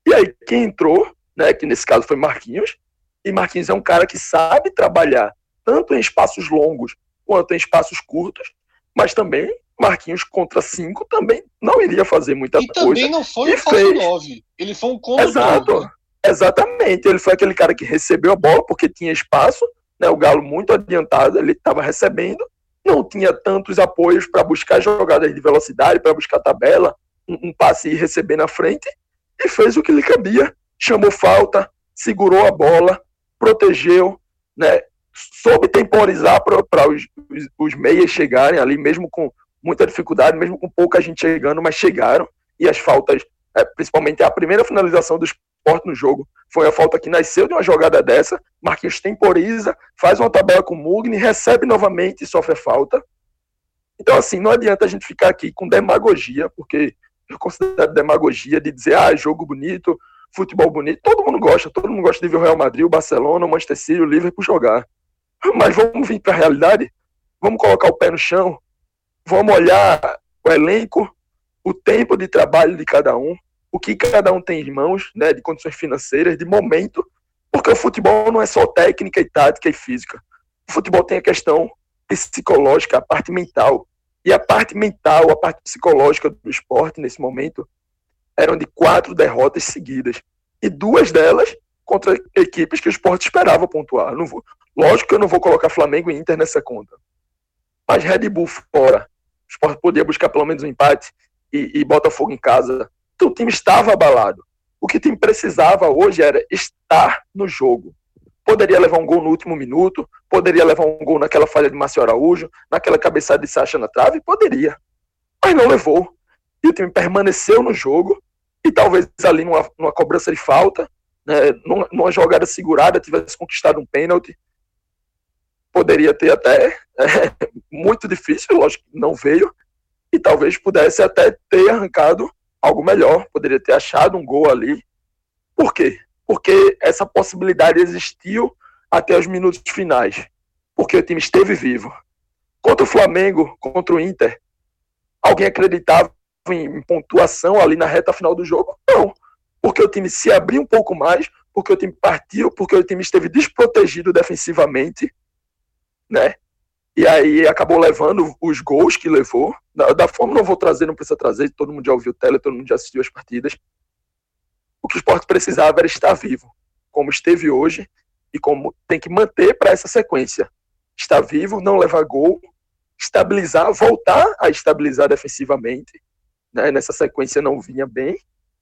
E aí, quem entrou, né, que nesse caso foi Marquinhos, e Marquinhos é um cara que sabe trabalhar tanto em espaços longos quanto em espaços curtos, mas também Marquinhos contra cinco também não iria fazer muita e coisa. E também não foi um falso 9. Ele foi um contra Exato. Exatamente. Ele foi aquele cara que recebeu a bola porque tinha espaço, né? O Galo muito adiantado, ele estava recebendo, não tinha tantos apoios para buscar jogadas de velocidade, para buscar tabela, um, um passe e receber na frente, e fez o que lhe cabia. Chamou falta, segurou a bola, protegeu, né? soube temporizar para os, os, os meias chegarem ali, mesmo com muita dificuldade, mesmo com pouca gente chegando, mas chegaram. E as faltas, é, principalmente a primeira finalização do esporte no jogo, foi a falta que nasceu de uma jogada dessa. Marquinhos temporiza, faz uma tabela com o Mugni, recebe novamente e sofre a falta. Então, assim, não adianta a gente ficar aqui com demagogia, porque eu considero demagogia de dizer, ah, jogo bonito, futebol bonito. Todo mundo gosta, todo mundo gosta de ver o Real Madrid, o Barcelona, o Manchester City, o Liverpool jogar. Mas vamos vir para a realidade, vamos colocar o pé no chão, vamos olhar o elenco, o tempo de trabalho de cada um, o que cada um tem em mãos, né, de condições financeiras, de momento, porque o futebol não é só técnica e tática e física. O futebol tem a questão psicológica, a parte mental. E a parte mental, a parte psicológica do esporte nesse momento eram de quatro derrotas seguidas. E duas delas contra equipes que o esporte esperava pontuar. Não vou, lógico que eu não vou colocar Flamengo e Inter nessa conta. Mas Red Bull fora, o podia buscar pelo menos um empate e, e Botafogo em casa. Então o time estava abalado. O que o time precisava hoje era estar no jogo. Poderia levar um gol no último minuto, poderia levar um gol naquela falha de Márcio Araújo, naquela cabeçada de Sacha na trave, poderia. Mas não levou. E o time permaneceu no jogo e talvez ali numa, numa cobrança de falta, né, numa, numa jogada segurada, tivesse conquistado um pênalti, poderia ter até é, muito difícil, lógico que não veio, e talvez pudesse até ter arrancado algo melhor, poderia ter achado um gol ali. Por quê? Porque essa possibilidade existiu até os minutos finais, porque o time esteve vivo. Contra o Flamengo, contra o Inter, alguém acreditava em, pontuação ali na reta final do jogo? Não, porque o time se abriu um pouco mais, porque o time partiu, porque o time esteve desprotegido defensivamente né? E aí acabou levando os gols que levou. Da, da forma não vou trazer, não precisa trazer, todo mundo já ouviu o tele, todo mundo já assistiu as partidas. O que o esporte precisava era estar vivo, como esteve hoje, e como tem que manter para essa sequência. Estar vivo, não levar gol, estabilizar, voltar a estabilizar defensivamente. Né? Nessa sequência não vinha bem.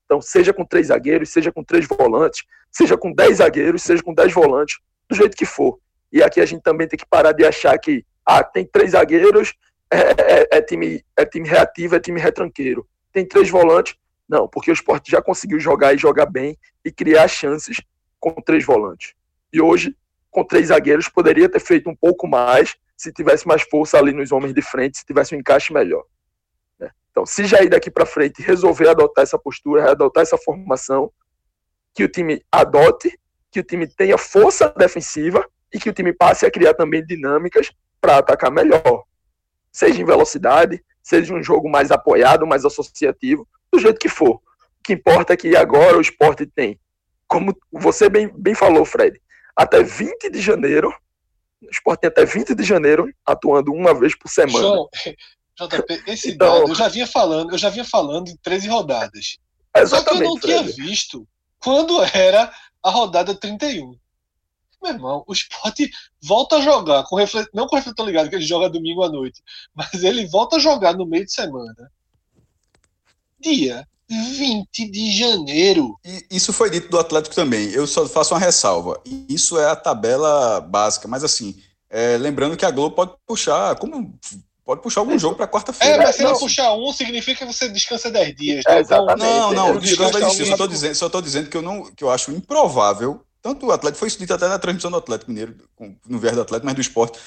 Então, seja com três zagueiros, seja com três volantes, seja com dez zagueiros, seja com dez volantes, do jeito que for. E aqui a gente também tem que parar de achar que ah, tem três zagueiros, é, é, é, time, é time reativo, é time retranqueiro. Tem três volantes. Não, porque o esporte já conseguiu jogar e jogar bem e criar chances com três volantes. E hoje, com três zagueiros, poderia ter feito um pouco mais se tivesse mais força ali nos homens de frente, se tivesse um encaixe melhor. Né? Então, se já ir daqui para frente resolver adotar essa postura, adotar essa formação, que o time adote, que o time tenha força defensiva e que o time passe a criar também dinâmicas para atacar melhor. Seja em velocidade, seja um jogo mais apoiado, mais associativo, do jeito que for. O que importa é que agora o esporte tem, como você bem, bem falou, Fred, até 20 de janeiro, o esporte tem até 20 de janeiro atuando uma vez por semana. João, JP, esse então, dado eu já vinha falando, eu já vinha falando em 13 rodadas. Só que eu não Fred. tinha visto quando era a rodada 31. Meu irmão, o esporte volta a jogar, com reflet... não com o refletor ligado, que ele joga domingo à noite, mas ele volta a jogar no meio de semana. Dia 20 de janeiro. E isso foi dito do Atlético também. Eu só faço uma ressalva. Isso é a tabela básica, mas assim, é, lembrando que a Globo pode puxar, como pode puxar algum jogo para quarta-feira. É, mas se não puxar um, significa que você descansa 10 dias. Né? É, então, não, não, descanso vai existir. Eu só estou dizendo, só dizendo que eu não, que eu acho improvável. Tanto o Atlético foi isso dito até na transmissão do Atlético Mineiro, no viés do Atlético, mas do esporte.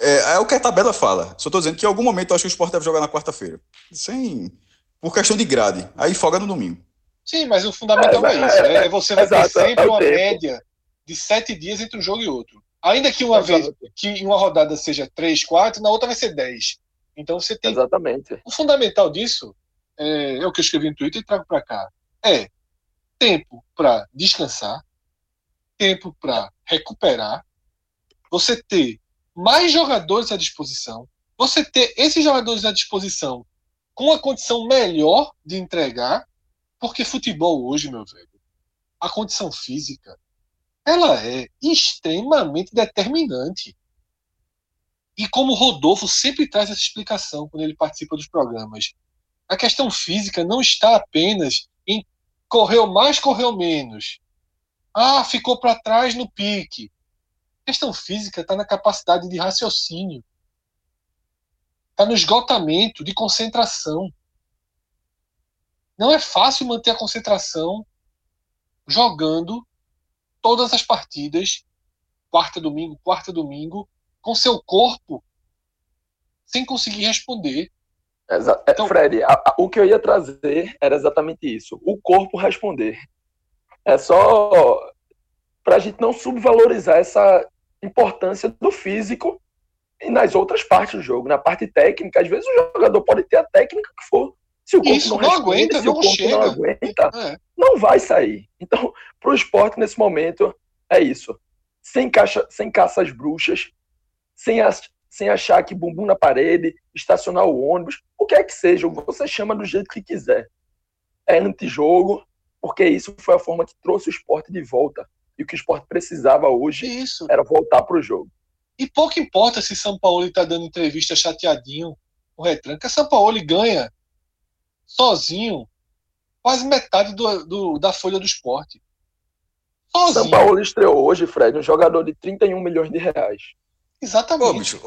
É, é o que a tabela fala. Só estou dizendo que em algum momento eu acho que o esporte deve jogar na quarta-feira. Sem por questão de grade. Aí folga no domingo. Sim, mas o fundamental é, é isso. É, é você vai ter sempre é uma tempo. média de sete dias entre um jogo e outro. Ainda que uma vez que em uma rodada seja três, quatro, na outra vai ser dez. Então você tem. Exatamente. O fundamental disso é, é o que eu escrevi no Twitter e trago para cá. É tempo para descansar, tempo para recuperar, você ter mais jogadores à disposição, você ter esses jogadores à disposição com a condição melhor de entregar, porque futebol hoje, meu velho, a condição física, ela é extremamente determinante. E como o Rodolfo sempre traz essa explicação quando ele participa dos programas, a questão física não está apenas em correu mais, correu menos. Ah, ficou para trás no pique. A questão física está na capacidade de raciocínio está no esgotamento de concentração. Não é fácil manter a concentração jogando todas as partidas, quarta domingo, quarta domingo, com seu corpo sem conseguir responder. Exa é, então, Fred, a, a, o que eu ia trazer era exatamente isso: o corpo responder. É só para a gente não subvalorizar essa importância do físico e nas outras partes do jogo, na parte técnica, às vezes o jogador pode ter a técnica que for. Se o corpo Isso, não, não responde, aguenta, se não o corpo chega. não aguenta, é. não vai sair. Então, para o esporte nesse momento, é isso. Sem, caixa, sem caça às bruxas, sem, as, sem achar que bumbum na parede, estacionar o ônibus, o que é que seja, você chama do jeito que quiser. É antijogo, porque isso foi a forma que trouxe o esporte de volta. E o que o esporte precisava hoje isso. era voltar para o jogo. E pouco importa se São Paulo está dando entrevista chateadinho, o retranca. São Paulo ganha sozinho quase metade do, do, da folha do esporte. Sozinho. São Paulo estreou hoje, Fred, um jogador de 31 milhões de reais. Exatamente. Pô, bicho,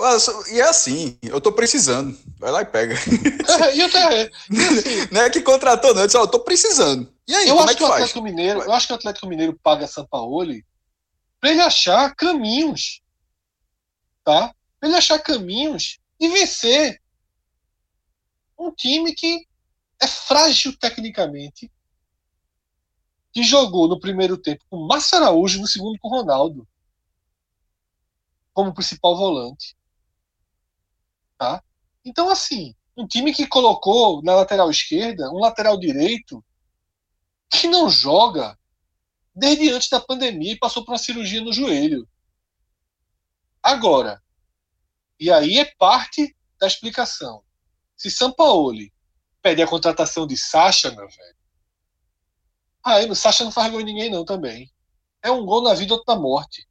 e é assim, eu tô precisando. Vai lá e pega. É, e eu, é, assim, não é que contratou, não. Eu disse, ó, eu tô precisando. E aí, eu acho é que, que o? Atlético Mineiro, eu acho que o Atlético Mineiro paga São Paulo para ele achar caminhos tá? Ele achar caminhos e vencer um time que é frágil tecnicamente, que jogou no primeiro tempo com Márcio Araújo, no segundo com Ronaldo, como principal volante. Tá? Então, assim, um time que colocou na lateral esquerda um lateral direito que não joga desde antes da pandemia e passou por uma cirurgia no joelho. Agora, e aí é parte da explicação. Se Sampaoli pede a contratação de Sacha, meu velho, aí no Sacha não faz gol em ninguém não também. É um gol na vida, outro na morte.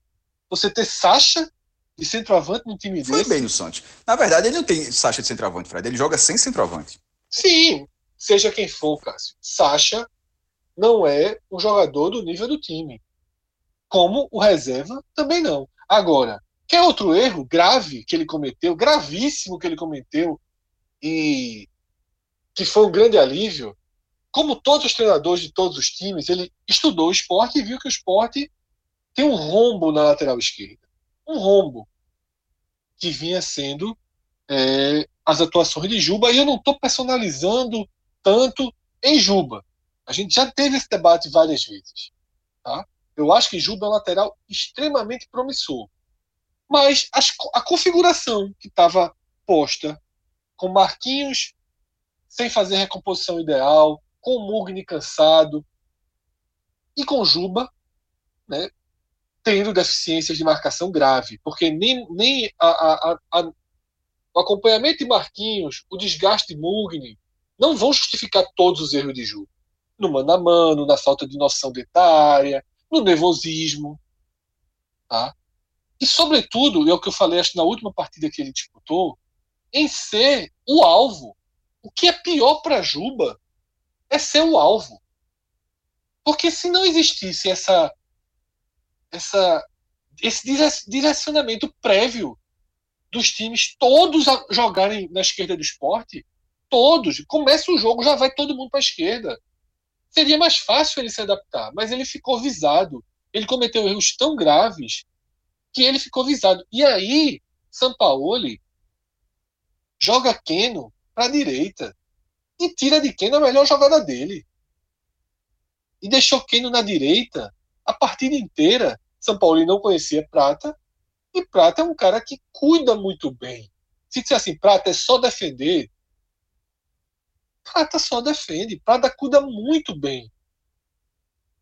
Você ter Sacha de centroavante no time Foi desse... bem no Santos. Na verdade, ele não tem Sacha de centroavante, Fred. Ele joga sem centroavante. Sim, seja quem for, Cássio. Sacha não é um jogador do nível do time. Como o reserva também não. Agora, Quer outro erro grave que ele cometeu, gravíssimo que ele cometeu, e que foi um grande alívio? Como todos os treinadores de todos os times, ele estudou o esporte e viu que o esporte tem um rombo na lateral esquerda. Um rombo que vinha sendo é, as atuações de Juba, e eu não estou personalizando tanto em Juba. A gente já teve esse debate várias vezes. Tá? Eu acho que Juba é um lateral extremamente promissor. Mas as, a configuração que estava posta, com Marquinhos sem fazer recomposição ideal, com o Mugni cansado e com Juba, né, tendo deficiências de marcação grave, porque nem, nem a, a, a, o acompanhamento de Marquinhos, o desgaste de Mugni, não vão justificar todos os erros de Juba. No mano a mano, na falta de noção detária, no nervosismo. Tá? E, sobretudo, é o que eu falei acho, na última partida que ele disputou, em ser o alvo. O que é pior para Juba é ser o alvo. Porque se não existisse essa, essa, esse direcionamento prévio dos times todos jogarem na esquerda do esporte, todos, começa o jogo, já vai todo mundo para a esquerda. Seria mais fácil ele se adaptar, mas ele ficou visado. Ele cometeu erros tão graves que ele ficou visado. E aí, Sampaoli joga Keno para a direita e tira de Keno a melhor jogada dele. E deixou Keno na direita a partida inteira. São Paulo não conhecia Prata e Prata é um cara que cuida muito bem. Se disser assim, Prata é só defender, Prata só defende. Prata cuida muito bem.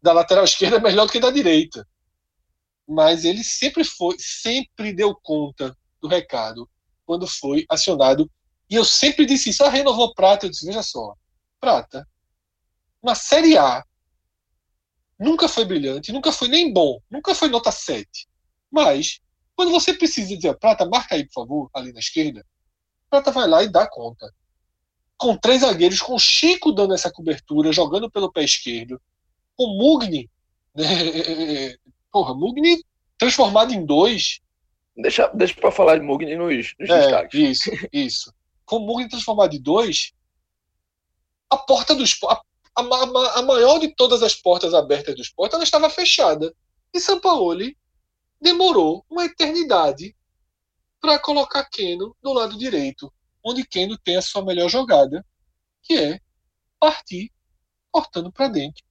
Da lateral esquerda melhor do que da direita mas ele sempre foi, sempre deu conta do recado quando foi acionado. E eu sempre disse isso, ah, renovou Prata, eu disse, veja só, Prata, uma Série A, nunca foi brilhante, nunca foi nem bom, nunca foi nota 7. Mas, quando você precisa dizer, Prata, marca aí, por favor, ali na esquerda, Prata vai lá e dá conta. Com três zagueiros, com Chico dando essa cobertura, jogando pelo pé esquerdo, com Mugni né, Porra, Mugni transformado em dois. Deixa, deixa pra falar de Mugni nos, nos é, destaques. Isso, isso. Com Mugni transformado em dois, a porta do a, a, a, maior de todas as portas abertas do esporte, ela estava fechada. E Sampaoli demorou uma eternidade para colocar Keno do lado direito, onde Keno tem a sua melhor jogada, que é partir cortando para dentro.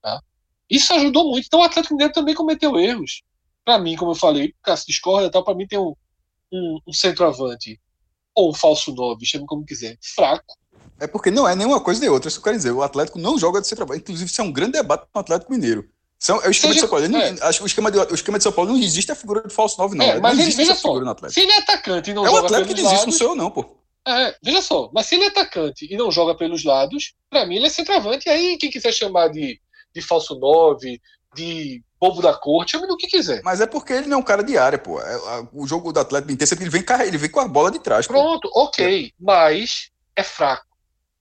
Tá? Isso ajudou muito. Então o Atlético Mineiro também cometeu erros. Para mim, como eu falei, Cássio discorda, tal, para mim tem um, um, um centroavante ou um falso 9, chame como quiser, fraco. É porque não é nenhuma coisa nem outra, isso que eu quero dizer. O Atlético não joga de centroavante. Inclusive, isso é um grande debate no Atlético Mineiro. São, é o esquema Seja, de São Paulo. É. Não, acho que o esquema, de, o esquema de São Paulo não existe a figura de falso 9, não. É, mas não ele, veja só, se ele é atacante e não é joga o Atlético que diz lados, não sou eu, não, pô. É, veja só, mas se ele é atacante e não joga pelos lados, para mim ele é centroavante. E aí, quem quiser chamar de, de falso 9, de bobo da corte, chame do que quiser. Mas é porque ele não é um cara de área, pô. É, o jogo do Atlético Mineiro ele vem ele vem com a bola de trás. Pronto, pô. ok, mas é fraco.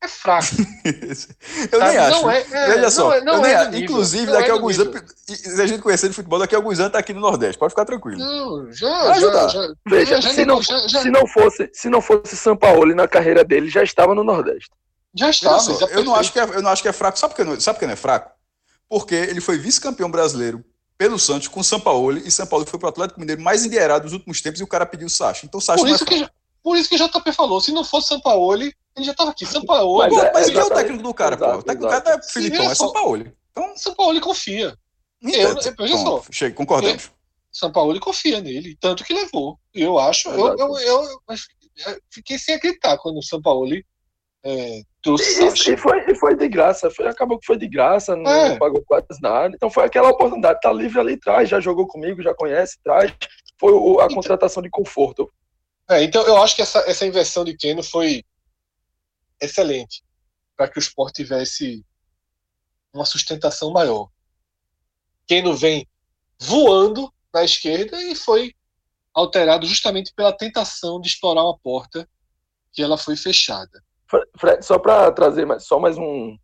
É fraco. eu nem acho. É, é, Veja só, é, não é nível, inclusive, daqui a alguns anos, se a gente conhecer de futebol, daqui a alguns anos tá aqui no Nordeste. Pode ficar tranquilo. Não, já, já, já, Veja, já, se, não, se, não fosse, se não fosse São Paulo na carreira dele, já estava no Nordeste. Já estava. Só, eu, não acho que é, eu não acho que é fraco. Sabe por que não, sabe por que não é fraco? porque ele foi vice-campeão brasileiro pelo Santos com o Sampaoli, e Sampaoli foi para o Atlético Mineiro mais endinheirado dos últimos tempos e o cara pediu o Sacha. Então o Sacha por isso, é que, por isso que o JP falou, se não fosse Sampaoli, ele já estava aqui. Sampaoli. Mas, é, mas quem é o técnico do cara, exato, pô? O técnico do cara é Filipão, é Sampaoli. Então, Sampaoli confia. Então, eu, eu, veja só. Chega, concordamos. Sampaoli confia nele, tanto que levou. Eu acho, eu, eu, eu, eu, fiquei sem acreditar quando o Sampaoli é, e, e, foi, e foi de graça, foi, acabou que foi de graça, não, é. pagou quase nada. Então foi aquela oportunidade, tá livre ali, traz, já jogou comigo, já conhece, traz. Foi o, a então, contratação de conforto. É, então eu acho que essa, essa inversão de Keno foi excelente para que o esporte tivesse uma sustentação maior. Keno vem voando na esquerda e foi alterado justamente pela tentação de explorar uma porta que ela foi fechada. Fred, só para trazer mais, só mais um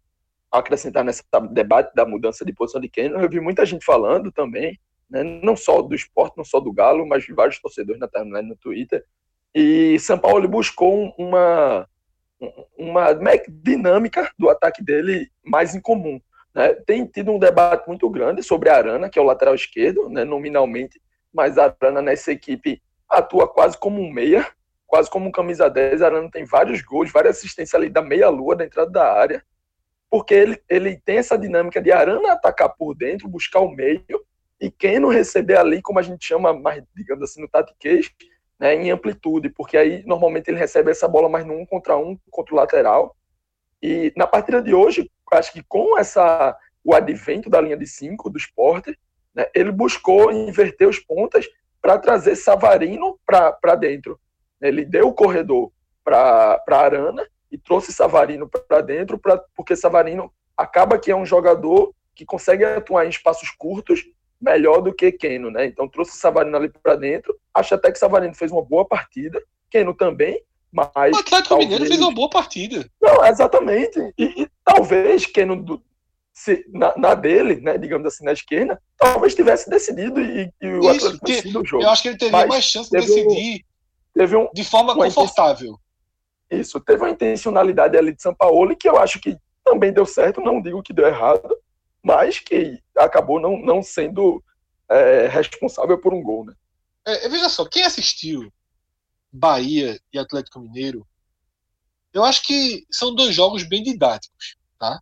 acrescentar nesse debate da mudança de posição de Keno, eu vi muita gente falando também, né, não só do esporte, não só do Galo, mas de vários torcedores na timeline no Twitter. E São Paulo buscou uma uma dinâmica do ataque dele mais incomum. Né? Tem tido um debate muito grande sobre Arana, que é o lateral esquerdo, né, nominalmente, mas Arana nessa equipe atua quase como um meia, quase como um camisa 10, Arana tem vários gols, várias assistências ali da meia-lua, da entrada da área, porque ele, ele tem essa dinâmica de Arana atacar por dentro, buscar o meio, e quem não receber ali, como a gente chama, mais, digamos assim, no tatiquês, né, em amplitude, porque aí normalmente ele recebe essa bola mais no um contra um, contra o lateral. E na partida de hoje, acho que com essa o advento da linha de cinco do esporte, né, ele buscou inverter os pontas para trazer Savarino para dentro. Ele deu o corredor para Arana e trouxe Savarino para dentro, pra, porque Savarino acaba que é um jogador que consegue atuar em espaços curtos melhor do que Keno, né? Então trouxe Savarino ali para dentro. Acho até que Savarino fez uma boa partida. Keno também, mas. O Atlético talvez... Mineiro fez uma boa partida. Não, exatamente. E, e talvez Keno, se, na, na, dele, né, digamos assim, na esquerda, talvez tivesse decidido e, e o Isso, Atlético decidido o jogo. Eu acho que ele teria mas mais chance de decidir um, teve um, de forma confortável. Isso, teve uma intencionalidade ali de São Paulo que eu acho que também deu certo, não digo que deu errado, mas que acabou não, não sendo é, responsável por um gol, né? É, veja só, quem assistiu Bahia e Atlético Mineiro, eu acho que são dois jogos bem didáticos, tá?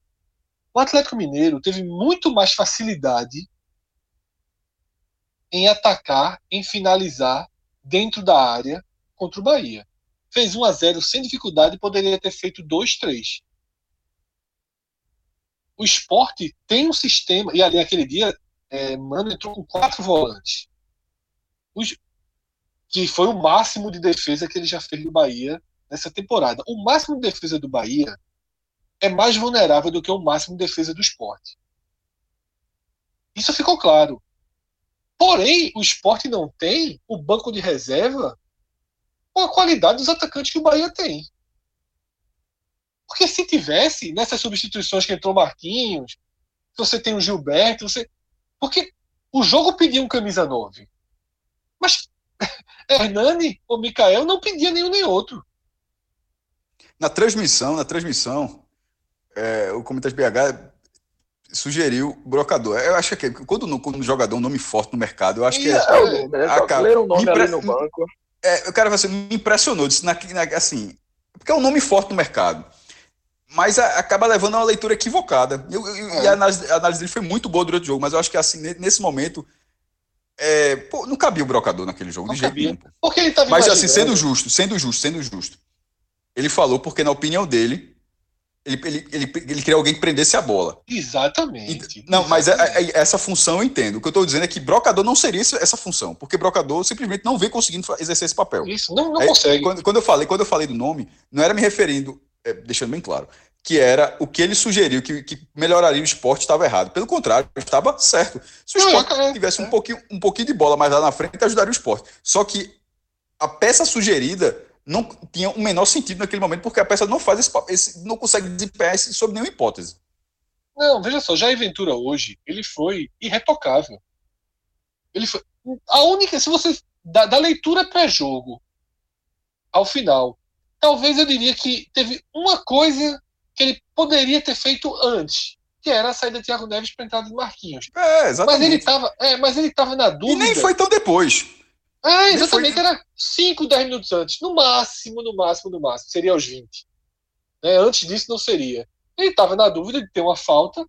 O Atlético Mineiro teve muito mais facilidade em atacar, em finalizar dentro da área contra o Bahia. Fez 1 a 0 sem dificuldade, poderia ter feito 2 3 o esporte tem um sistema, e ali naquele dia, é, Mano entrou com quatro volantes. Os, que foi o máximo de defesa que ele já fez no Bahia nessa temporada. O máximo de defesa do Bahia é mais vulnerável do que o máximo de defesa do esporte. Isso ficou claro. Porém, o esporte não tem o banco de reserva com a qualidade dos atacantes que o Bahia tem. Porque se tivesse, nessas substituições que entrou Marquinhos, você tem o Gilberto, você. Porque o jogo pedia um camisa 9. Mas Hernani ou Mikael não pedia nenhum nem outro. Na transmissão, na transmissão, é, o Comentário BH sugeriu brocador. Eu acho que quando, quando o jogador é um nome forte no mercado, eu acho que é. é, é, é acaba, um nome impre... ali no banco. É, o cara assim, me impressionou, disse, na, na, assim, porque é um nome forte no mercado mas a, acaba levando a uma leitura equivocada. Eu, eu, é. E a análise, a análise, dele foi muito boa durante o jogo, mas eu acho que assim, nesse momento. É, pô, não cabia o brocador naquele jogo, não de jeito nenhum. Porque ele tava mas assim, sendo justo, sendo justo, sendo justo. Ele falou porque, na opinião dele, ele, ele, ele, ele queria alguém que prendesse a bola. Exatamente. E, não, mas é, é, essa função eu entendo. O que eu estou dizendo é que brocador não seria essa função, porque brocador simplesmente não vem conseguindo exercer esse papel. Isso, não, não é, consegue. Quando, quando, eu falei, quando eu falei do nome, não era me referindo é, deixando bem claro, que era o que ele sugeriu, que, que melhoraria o esporte, estava errado. Pelo contrário, estava certo. Se o esporte é, tivesse um, pouquinho, um pouquinho de bola mais lá na frente, ajudaria o esporte. Só que a peça sugerida não tinha o menor sentido naquele momento, porque a peça não faz esse, esse não consegue desempenhar esse sob nenhuma hipótese. Não, veja só, Jair Ventura hoje, ele foi irretocável. Ele foi. A única, se você. Da, da leitura pré-jogo ao final, talvez eu diria que teve uma coisa que ele poderia ter feito antes, que era a saída de Thiago Neves para entrada de Marquinhos. É, exatamente. Mas ele estava é, mas ele tava na dúvida. E nem foi tão depois. É, exatamente, foi... era 5, 10 minutos antes. No máximo, no máximo, no máximo. Seria aos 20. Né? Antes disso, não seria. Ele estava na dúvida de ter uma falta,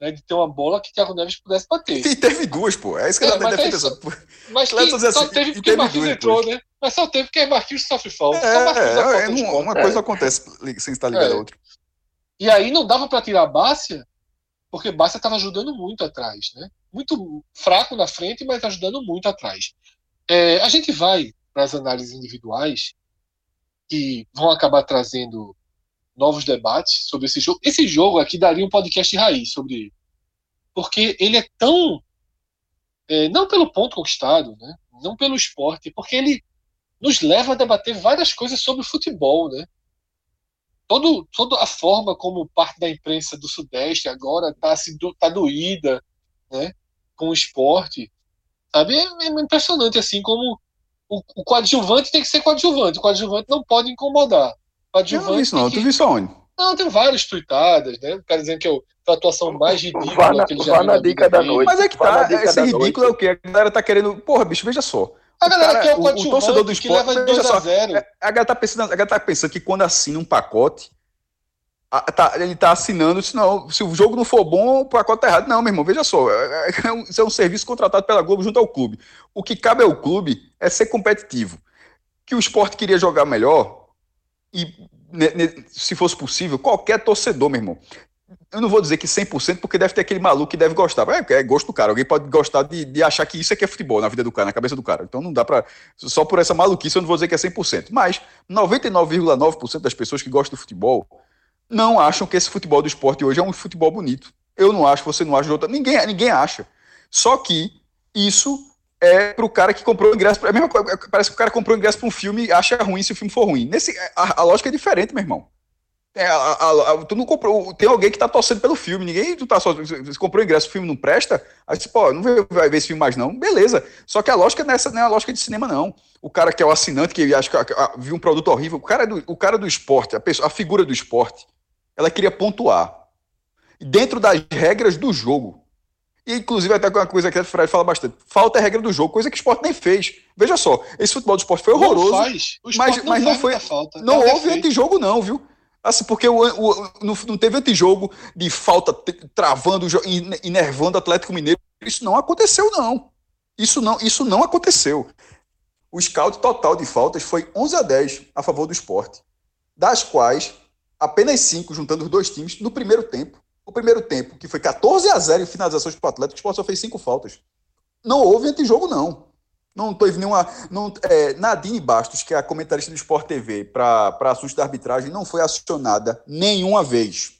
né, de ter uma bola que Thiago Neves pudesse bater. E teve duas, pô. É isso que é, ele deve pensando. Mas que, só assim, teve porque Marquinhos entrou, né? Mas só teve porque Marquinhos sofre falta. É, é, é uma coisa acontece sem estar ligado é. a outra. E aí não dava para tirar a Bácia, porque Bácia estava ajudando muito atrás, né? Muito fraco na frente, mas ajudando muito atrás. É, a gente vai para as análises individuais que vão acabar trazendo novos debates sobre esse jogo. Esse jogo aqui daria um podcast raiz sobre ele. Porque ele é tão. É, não pelo ponto conquistado, né? não pelo esporte, porque ele nos leva a debater várias coisas sobre o futebol. Né? todo, toda a forma como parte da imprensa do Sudeste agora está tá doída né, com o esporte, sabe? É, é impressionante assim como o, o, coadjuvante tem que ser coadjuvante, o coadjuvante não pode incomodar. Coadjuvante não, isso não, que... tu viu isso onde? Não, tem vários tuitadas, né? O cara dizendo que é a atuação mais ridícula na, que ele já viu na dica da noite. Mas é que tá, esse ridículo noite. é o quê? A galera tá querendo. Porra, bicho, veja só. A galera quer o, o, o torcedor do esporte, leva 2 a 0. É, a, galera tá pensando, a galera tá pensando que quando assina um pacote, a, tá, ele tá assinando, se não, se o jogo não for bom, o pacote tá errado. Não, meu irmão, veja só, é, é, é um, isso é um serviço contratado pela Globo junto ao clube. O que cabe ao clube é ser competitivo. Que o esporte queria jogar melhor, e se fosse possível, qualquer torcedor, meu irmão, eu não vou dizer que 100%, porque deve ter aquele maluco que deve gostar. É, é gosto do cara. Alguém pode gostar de, de achar que isso é que é futebol na vida do cara, na cabeça do cara. Então não dá para Só por essa maluquice eu não vou dizer que é 100%. Mas 99,9% das pessoas que gostam do futebol não acham que esse futebol do esporte hoje é um futebol bonito. Eu não acho, você não acha, outra... ninguém, ninguém acha. Só que isso é pro cara que comprou o ingresso. É mesma coisa, parece que o cara comprou o ingresso para um filme e acha ruim se o filme for ruim. Nesse, a, a lógica é diferente, meu irmão. É, a, a, a, tu não comprou. Tem alguém que tá torcendo pelo filme. Ninguém. Tu tá só. Você comprou o ingresso, o filme não presta. Aí você, pô, não vai, vai ver esse filme mais, não. Beleza. Só que a lógica nessa não é a lógica de cinema, não. O cara que é o assinante, que acha que viu um produto horrível. O cara, é do, o cara do esporte, a, pessoa, a figura do esporte, ela queria pontuar. Dentro das regras do jogo. E, inclusive, até uma coisa que o Fred fala bastante. Falta a regra do jogo, coisa que o esporte nem fez. Veja só, esse futebol do esporte foi horroroso. Não faz. mas não, mas não foi. Falta, não houve antijogo, não, viu? Assim, porque o, o, não, não teve antijogo de falta travando, enervando o Atlético Mineiro. Isso não aconteceu, não. Isso não, isso não aconteceu. O scout total de faltas foi 11 a 10 a favor do esporte, das quais apenas 5, juntando os dois times, no primeiro tempo. O primeiro tempo, que foi 14 a 0 em finalizações para o Atlético, o esporte só fez 5 faltas. Não houve antijogo, não. Não teve nenhuma. Não, é, Nadine Bastos, que é a comentarista do Sport TV para assuntos da arbitragem, não foi acionada nenhuma vez.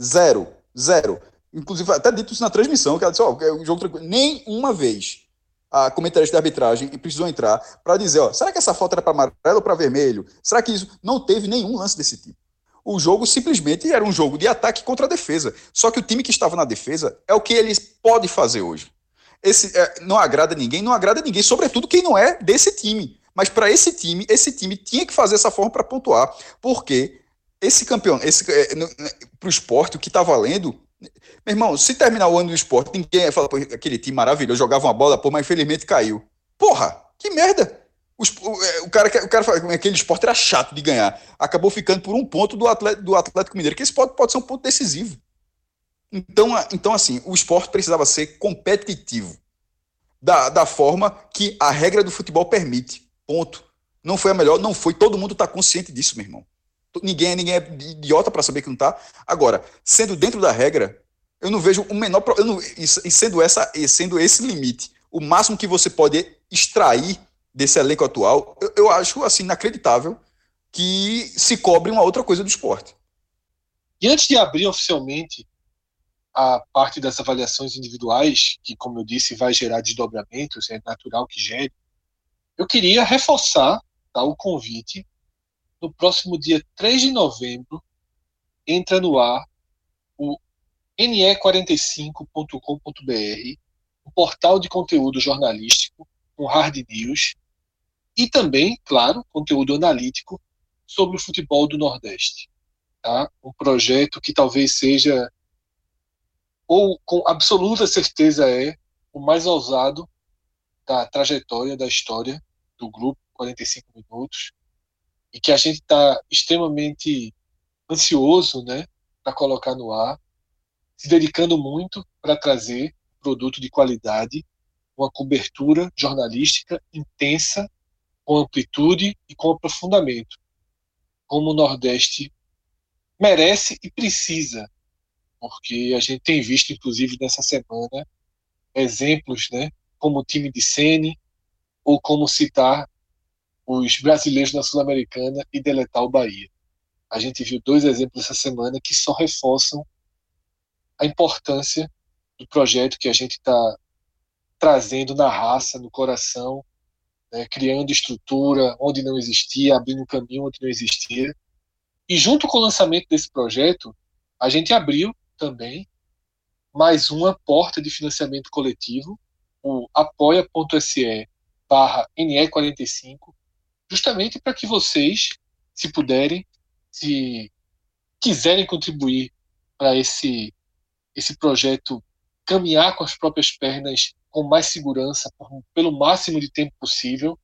Zero. Zero. Inclusive, até dito isso na transmissão, que ela disse: Ó, oh, o jogo tranquilo. Nenhuma vez a comentarista de arbitragem precisou entrar para dizer: Ó, será que essa falta era para amarelo ou para vermelho? Será que isso. Não teve nenhum lance desse tipo. O jogo simplesmente era um jogo de ataque contra a defesa. Só que o time que estava na defesa é o que eles podem fazer hoje esse é, não agrada ninguém, não agrada ninguém, sobretudo quem não é desse time. Mas para esse time, esse time tinha que fazer essa forma para pontuar, porque esse campeão, esse é, para o esporte, o que está valendo, meu irmão, se terminar o ano do esporte, ninguém fala, pô, aquele time maravilhoso, jogava uma bola, pô, mas infelizmente caiu. Porra, que merda! O, é, o, cara, o cara fala, aquele esporte era chato de ganhar. Acabou ficando por um ponto do Atlético, do Atlético Mineiro, que esse pode, pode ser um ponto decisivo. Então, então, assim, o esporte precisava ser competitivo da, da forma que a regra do futebol permite. Ponto. Não foi a melhor, não foi. Todo mundo está consciente disso, meu irmão. Ninguém, ninguém é idiota para saber que não está. Agora, sendo dentro da regra, eu não vejo o menor. Não, e sendo, essa, sendo esse limite, o máximo que você pode extrair desse elenco atual, eu, eu acho assim inacreditável que se cobre uma outra coisa do esporte. E antes de abrir oficialmente a parte das avaliações individuais, que, como eu disse, vai gerar desdobramentos, é natural que gere, eu queria reforçar tá, o convite. No próximo dia 3 de novembro, entra no ar o ne45.com.br, um portal de conteúdo jornalístico com hard news e também, claro, conteúdo analítico sobre o futebol do Nordeste. Tá? Um projeto que talvez seja ou com absoluta certeza é o mais ousado da trajetória da história do grupo 45 minutos e que a gente está extremamente ansioso, né, para colocar no ar, se dedicando muito para trazer produto de qualidade, uma cobertura jornalística intensa, com amplitude e com aprofundamento, como o Nordeste merece e precisa porque a gente tem visto, inclusive, nessa semana, exemplos, né, como o time de Sene, ou como citar os brasileiros na Sul-Americana e deletar o Bahia. A gente viu dois exemplos essa semana que só reforçam a importância do projeto que a gente está trazendo na raça, no coração, né, criando estrutura onde não existia, abrindo caminho onde não existia. E junto com o lançamento desse projeto, a gente abriu também mais uma porta de financiamento coletivo, o apoia.se barra NE45, justamente para que vocês, se puderem, se quiserem contribuir para esse, esse projeto caminhar com as próprias pernas com mais segurança, por, pelo máximo de tempo possível.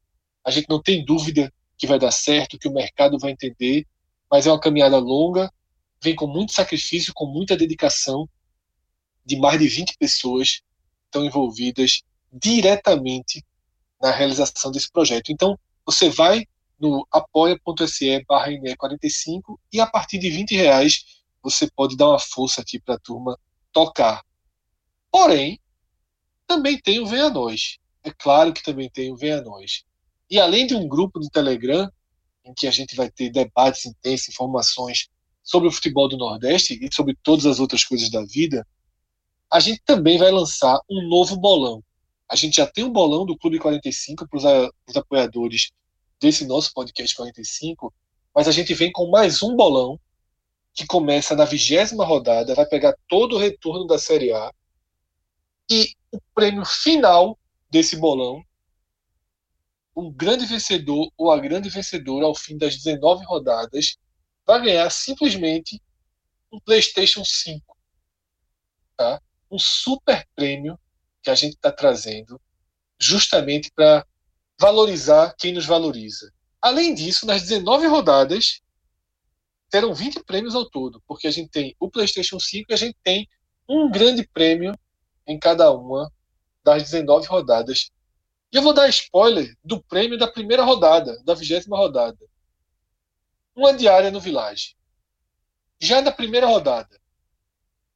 A gente não tem dúvida que vai dar certo, que o mercado vai entender, mas é uma caminhada longa, vem com muito sacrifício, com muita dedicação de mais de 20 pessoas estão envolvidas diretamente na realização desse projeto. Então, você vai no apoia.se barra 45 e a partir de 20 reais você pode dar uma força aqui para a turma tocar. Porém, também tem o Venha Nós. É claro que também tem o Venha Nós. E além de um grupo do Telegram, em que a gente vai ter debates intensos, informações sobre o futebol do Nordeste e sobre todas as outras coisas da vida, a gente também vai lançar um novo bolão. A gente já tem um bolão do Clube 45 para os apoiadores desse nosso podcast 45, mas a gente vem com mais um bolão que começa na vigésima rodada, vai pegar todo o retorno da Série A e o prêmio final desse bolão, o grande vencedor ou a grande vencedora ao fim das 19 rodadas vai ganhar simplesmente um PlayStation 5, tá? Um super prêmio que a gente está trazendo justamente para valorizar quem nos valoriza. Além disso, nas 19 rodadas, terão 20 prêmios ao todo, porque a gente tem o PlayStation 5 e a gente tem um grande prêmio em cada uma das 19 rodadas. E eu vou dar spoiler do prêmio da primeira rodada, da vigésima rodada. Uma diária no Village. Já na primeira rodada.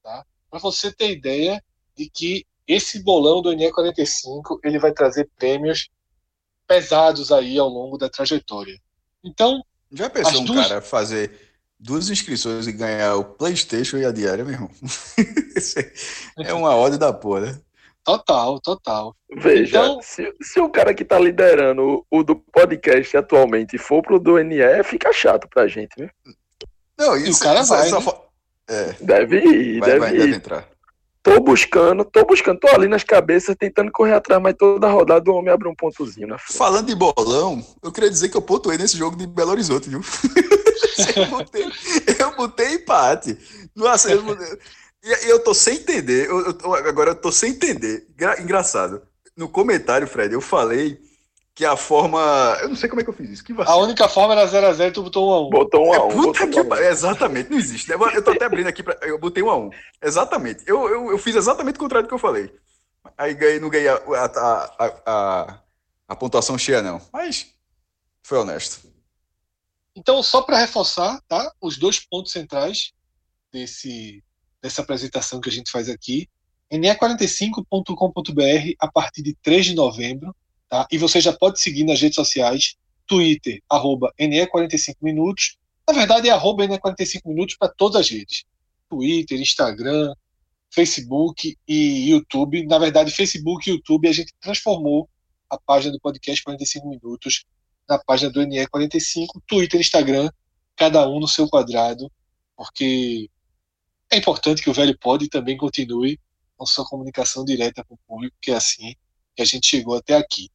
Tá? Para você ter ideia de que esse bolão do NE45 ele vai trazer prêmios pesados aí ao longo da trajetória. Então. Já pensou um duas... cara fazer duas inscrições e ganhar o PlayStation e a diária, meu irmão. é uma ordem da porra, né? Total, total. Veja, então... se, se o cara que tá liderando o, o do podcast atualmente for pro do NE, fica chato pra gente, né? Não, isso, e o cara vai. Só... Né? É. Deve ir, vai, deve vai, ir. Deve entrar. Tô buscando, tô buscando, tô ali nas cabeças, tentando correr atrás, mas toda rodada o homem abre um pontozinho na frente. Falando de bolão, eu queria dizer que eu pontuei nesse jogo de Belo Horizonte, viu? eu, botei, eu botei empate. Nossa, eu, e eu tô sem entender. Eu, eu, agora eu tô sem entender. Engraçado. No comentário, Fred, eu falei que a forma. Eu não sei como é que eu fiz isso. Que a única forma era 0x0 e tu botou 1x1. Botou 1x1. É, puta que... Um. Exatamente, não existe. Eu tô até abrindo aqui, pra... eu botei 1x1. Exatamente. Eu, eu, eu fiz exatamente o contrário do que eu falei. Aí ganhei, não ganhei a, a, a, a, pontuação cheia, não. Mas foi honesto. Então, só para reforçar, tá? Os dois pontos centrais desse, dessa apresentação que a gente faz aqui. ne45.com.br a partir de 3 de novembro Tá? E você já pode seguir nas redes sociais, Twitter, arroba NE45 Minutos. Na verdade, é arroba NE45 Minutos para todas as redes. Twitter, Instagram, Facebook e YouTube. Na verdade, Facebook e YouTube a gente transformou a página do podcast 45 Minutos na página do NE45, Twitter Instagram, cada um no seu quadrado, porque é importante que o Velho Pod também continue com sua comunicação direta com o público, que é assim que a gente chegou até aqui.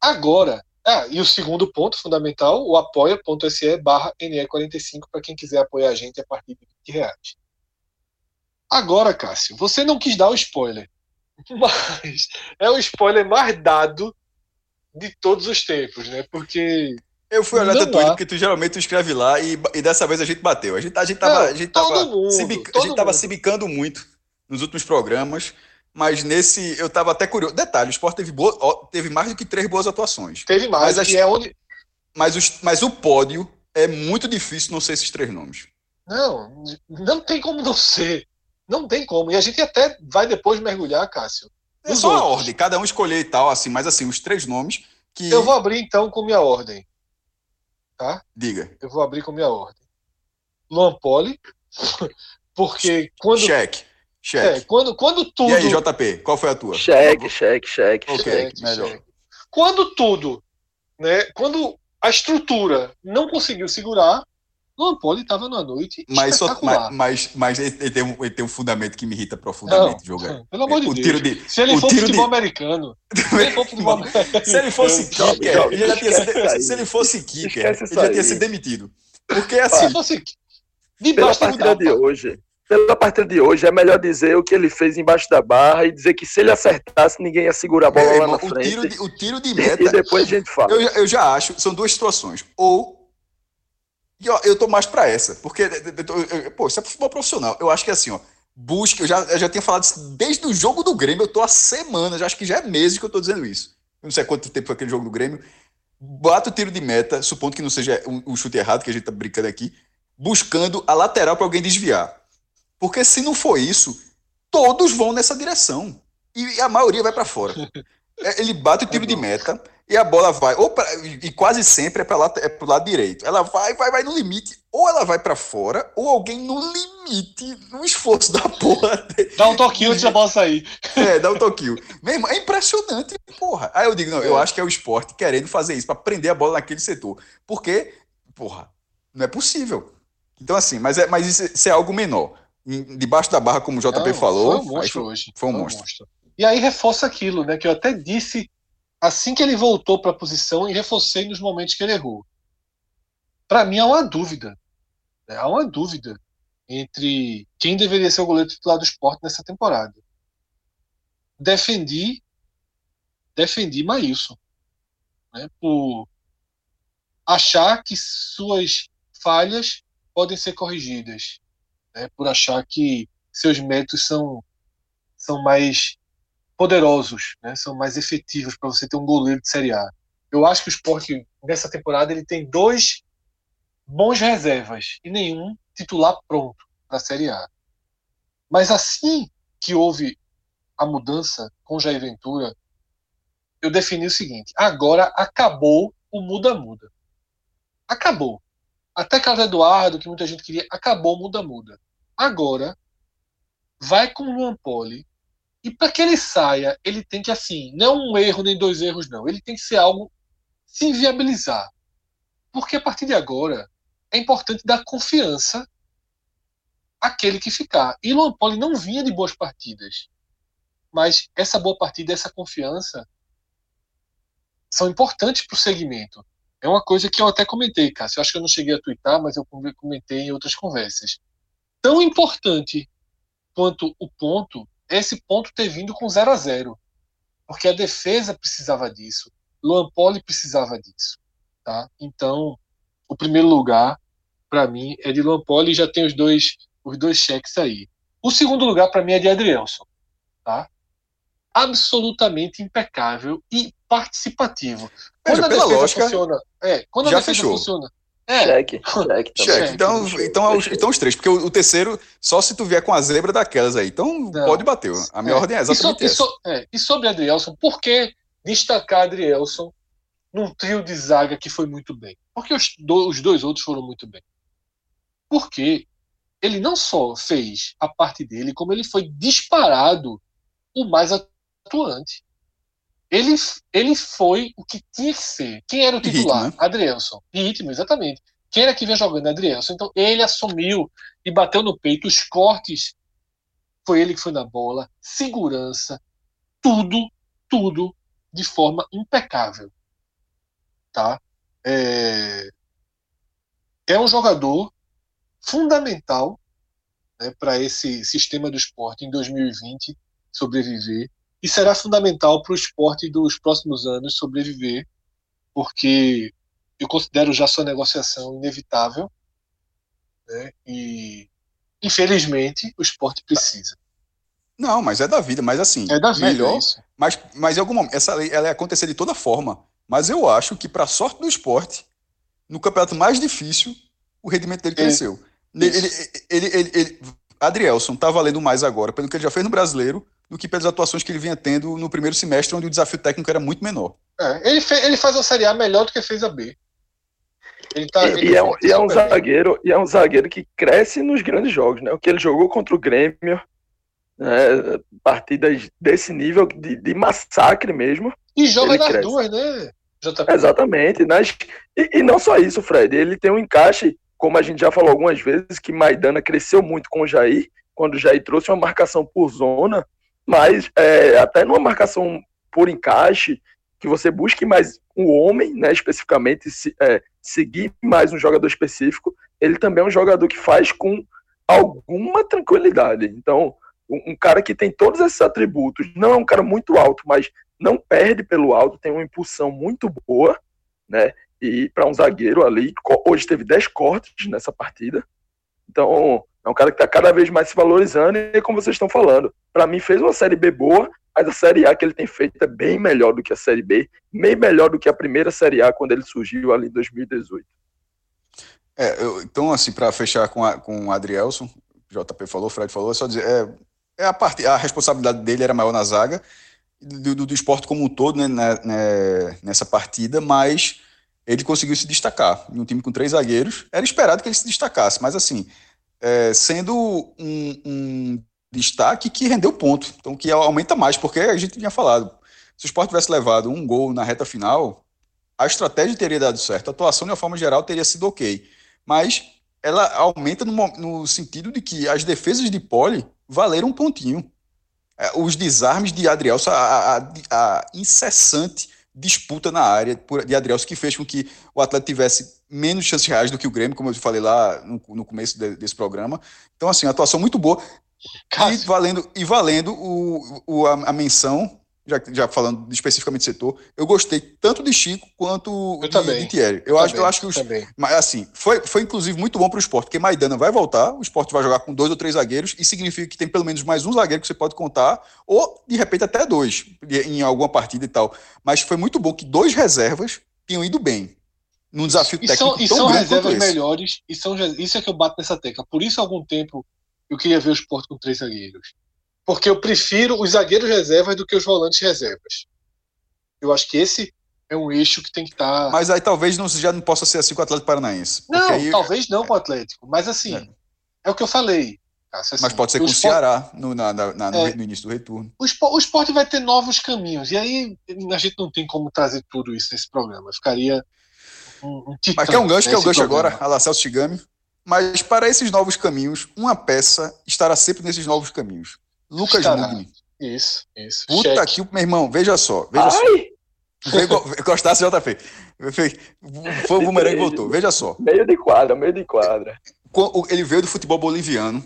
Agora, ah, e o segundo ponto fundamental, o apoia.se barra NE45 para quem quiser apoiar a gente a partir de 20 reais. Agora, Cássio, você não quis dar o spoiler, mas é o spoiler mais dado de todos os tempos, né? Porque. Eu fui olhar teu Twitter, porque tu geralmente tu escreve lá e, e dessa vez a gente bateu. A gente, a gente tava, não, a gente tava, mundo, se, a gente tava se bicando muito nos últimos programas mas nesse eu estava até curioso. Detalhe, o Sport teve, boa, teve mais do que três boas atuações. Teve mais, mas, é onde... mas, os, mas o pódio é muito difícil não ser esses três nomes. Não, não tem como não ser. Não tem como. E a gente até vai depois mergulhar, Cássio. É só outros. a ordem, cada um escolher e tal, assim, mas assim, os três nomes que. Eu vou abrir então com minha ordem. Tá? Diga. Eu vou abrir com minha ordem. Luan Poli, porque quando. Cheque. Cheque. É, quando, quando tudo. E aí, JP, qual foi a tua? Cheque, cheque, cheque. Ok, cheque, melhor. Cheque. Quando tudo, né? Quando a estrutura não conseguiu segurar, Luan Poli estava numa noite mas. Só, mas, mas, mas ele, tem um, ele tem um fundamento que me irrita profundamente, jogar. Pelo amor de o Deus. Tiro de, se ele for futebol de... americano. se ele for futebol americano. Se ele fosse kicker, ele já tinha sido, se ele fosse kicker, ele já tinha sido demitido. Porque assim. Se fosse, debaixo de hoje pela partida de hoje, é melhor dizer o que ele fez embaixo da barra e dizer que se ele acertasse, ninguém ia segurar a bola é, lá na frente. Tiro de, o tiro de meta. E depois a gente fala. Eu, eu já acho, são duas situações. Ou. E, ó, eu tô mais para essa, porque. Eu, pô, isso é futebol profissional. Eu acho que é assim, ó. Busque, eu já, eu já tinha falado isso desde o jogo do Grêmio, eu tô há semanas, acho que já é meses que eu tô dizendo isso. Eu não sei quanto tempo foi aquele jogo do Grêmio. Bata o tiro de meta, supondo que não seja um, um chute errado, que a gente tá brincando aqui, buscando a lateral para alguém desviar. Porque se não for isso, todos vão nessa direção. E a maioria vai para fora. É, ele bate o tiro de meta e a bola vai, ou pra, e quase sempre é para lá, é pro lado direito. Ela vai, vai, vai no limite, ou ela vai para fora, ou alguém no limite, no esforço da porra. Dá um toquinho antes da bola sair. É, dá um toquinho. Mesmo, é impressionante, porra. Aí eu digo, não, eu é. acho que é o esporte querendo fazer isso, para prender a bola naquele setor. Porque, porra, não é possível. Então, assim, mas, é, mas isso, isso é algo menor. Debaixo da barra, como o JP não, falou. Foi um monstro foi, hoje. Foi um, foi um monstro. monstro. E aí reforça aquilo, né? Que eu até disse assim que ele voltou para a posição e reforcei nos momentos que ele errou. Para mim há uma dúvida. Né? Há uma dúvida entre quem deveria ser o goleiro titular do esporte nessa temporada. Defendi, defendi Maílson, né? por achar que suas falhas podem ser corrigidas, né? por achar que seus métodos são, são mais poderosos, né? são mais efetivos para você ter um goleiro de Série A. Eu acho que o esporte, nessa temporada, ele tem dois bons reservas e nenhum titular pronto para a Série A. Mas assim que houve a mudança com Jair Ventura, eu defini o seguinte: agora acabou o muda-muda. Acabou. Até Carlos Eduardo, que muita gente queria, acabou o muda-muda. Agora vai com o Luan Poli e para que ele saia, ele tem que, assim, não é um erro nem dois erros, não. Ele tem que ser algo se inviabilizar. Porque a partir de agora, é importante dar confiança àquele que ficar. E Luan Poli não vinha de boas partidas. Mas essa boa partida, essa confiança, são importantes para o segmento. É uma coisa que eu até comentei, Cássio. Eu acho que eu não cheguei a twittar, mas eu comentei em outras conversas. Tão importante quanto o ponto esse ponto ter vindo com 0 a 0 porque a defesa precisava disso, Luan Poli precisava disso, tá? Então, o primeiro lugar para mim é de Luan Poli e já tem os dois os dois cheques aí. O segundo lugar para mim é de Adrielson, tá? Absolutamente impecável e participativo. Quando Veja, a defesa lógica, funciona, é, quando a defesa fechou. funciona, é. Cheque, cheque, cheque. Então, então, então os três, porque o, o, terceiro, só se tu vier com a zebra daquelas aí. Então Não. pode bater. A minha é. ordem é exatamente e, so, essa. E, so, é. e sobre Adrielson, por que destacar Adrielson num trio de zaga que foi muito bem? Porque os, do, os dois outros foram muito bem. Porque ele não só fez a parte dele, como ele foi disparado o mais atuante. Ele, ele foi o que tinha que ser. Quem era o titular? Ritmo, né? Adrielson. Ritmo, exatamente. Quem era que vinha jogando? Adrielson. Então ele assumiu e bateu no peito. Os cortes, foi ele que foi na bola. Segurança. Tudo, tudo de forma impecável. Tá? É, é um jogador fundamental né, para esse sistema do esporte em 2020 sobreviver e será fundamental para o esporte dos próximos anos sobreviver, porque eu considero já sua negociação inevitável, né? e infelizmente o esporte precisa. Não, mas é da vida, mas assim, é da vida, melhor, é mas, mas em algum momento, essa lei ela ia acontecer de toda forma, mas eu acho que para sorte do esporte, no campeonato mais difícil, o rendimento dele cresceu. Ele, ele, ele, ele, ele, Adrielson tá valendo mais agora, pelo que ele já fez no Brasileiro, do que pelas atuações que ele vinha tendo no primeiro semestre, onde o desafio técnico era muito menor. É, ele, fez, ele faz a Série A melhor do que fez a B. Ele tá, ele e, é um, e é um zagueiro e é um zagueiro que cresce nos grandes jogos, né? O que ele jogou contra o Grêmio, né? partidas desse nível de, de massacre mesmo. E joga nas cresce. duas, né? JP. Exatamente. Nas, e, e, não só isso, Fred. Ele tem um encaixe, como a gente já falou algumas vezes, que Maidana cresceu muito com o Jair, quando o Jair trouxe uma marcação por zona mas é, até numa marcação por encaixe, que você busque mais o homem, né, especificamente, se, é, seguir mais um jogador específico, ele também é um jogador que faz com alguma tranquilidade. Então, um, um cara que tem todos esses atributos, não é um cara muito alto, mas não perde pelo alto, tem uma impulsão muito boa, né? E para um zagueiro ali, hoje teve 10 cortes nessa partida. Então, é um cara que está cada vez mais se valorizando e, como vocês estão falando, para mim fez uma Série B boa, mas a Série A que ele tem feito é bem melhor do que a Série B, bem melhor do que a primeira Série A quando ele surgiu ali em 2018. É, eu, então, assim, para fechar com, a, com o Adrielson, JP falou, o Fred falou, é só dizer, é, é a, parte, a responsabilidade dele era maior na zaga, do, do, do esporte como um todo, né, né, né nessa partida, mas ele conseguiu se destacar. Em um time com três zagueiros, era esperado que ele se destacasse, mas assim, é, sendo um, um, destaque que rendeu ponto, então que aumenta mais, porque a gente tinha falado, se o Sport tivesse levado um gol na reta final, a estratégia teria dado certo, a atuação de uma forma geral teria sido ok, mas ela aumenta no, no sentido de que as defesas de Pole valeram um pontinho. É, os desarmes de Adrielso, a, a, a incessante disputa na área de Adrielso que fez com que o Atlético tivesse menos chances reais do que o Grêmio, como eu falei lá no, no começo de, desse programa. Então, assim, atuação muito boa. E valendo, e valendo o, o, a, a menção já, já falando especificamente do setor, eu gostei tanto de Chico quanto eu de, também. de Thierry. Eu, eu acho, também, eu acho que os. Também. Mas assim, foi, foi inclusive muito bom para o esporte, porque Maidana vai voltar, o esporte vai jogar com dois ou três zagueiros, e significa que tem pelo menos mais um zagueiro que você pode contar, ou de repente até dois, em alguma partida e tal. Mas foi muito bom que dois reservas tinham ido bem. Num desafio e técnico. São, e são reservas melhores, e são, isso é que eu bato nessa tecla. Por isso, há algum tempo, eu queria ver o esporte com três zagueiros. Porque eu prefiro os zagueiros reservas do que os volantes reservas. Eu acho que esse é um eixo que tem que estar. Tá... Mas aí talvez não, já não possa ser assim com o Atlético Paranaense. Não, aí... talvez não com o Atlético. Mas assim, é, é o que eu falei. Assim, mas pode ser com o Ceará no, na, na, na, é, no início do retorno. O esporte, o esporte vai ter novos caminhos. E aí a gente não tem como trazer tudo isso nesse programa. Ficaria um, um Mas quer um gancho, quer um gancho agora, a La Celso Chigami. Mas para esses novos caminhos, uma peça estará sempre nesses novos caminhos. Lucas estará. Mugni. Isso, isso. Puta Cheque. que, meu irmão, veja só, veja Ai. só. Gostasse JP. Foi o bumerangue voltou. Veja só. Meio de quadra, meio de quadra. Ele veio do futebol boliviano.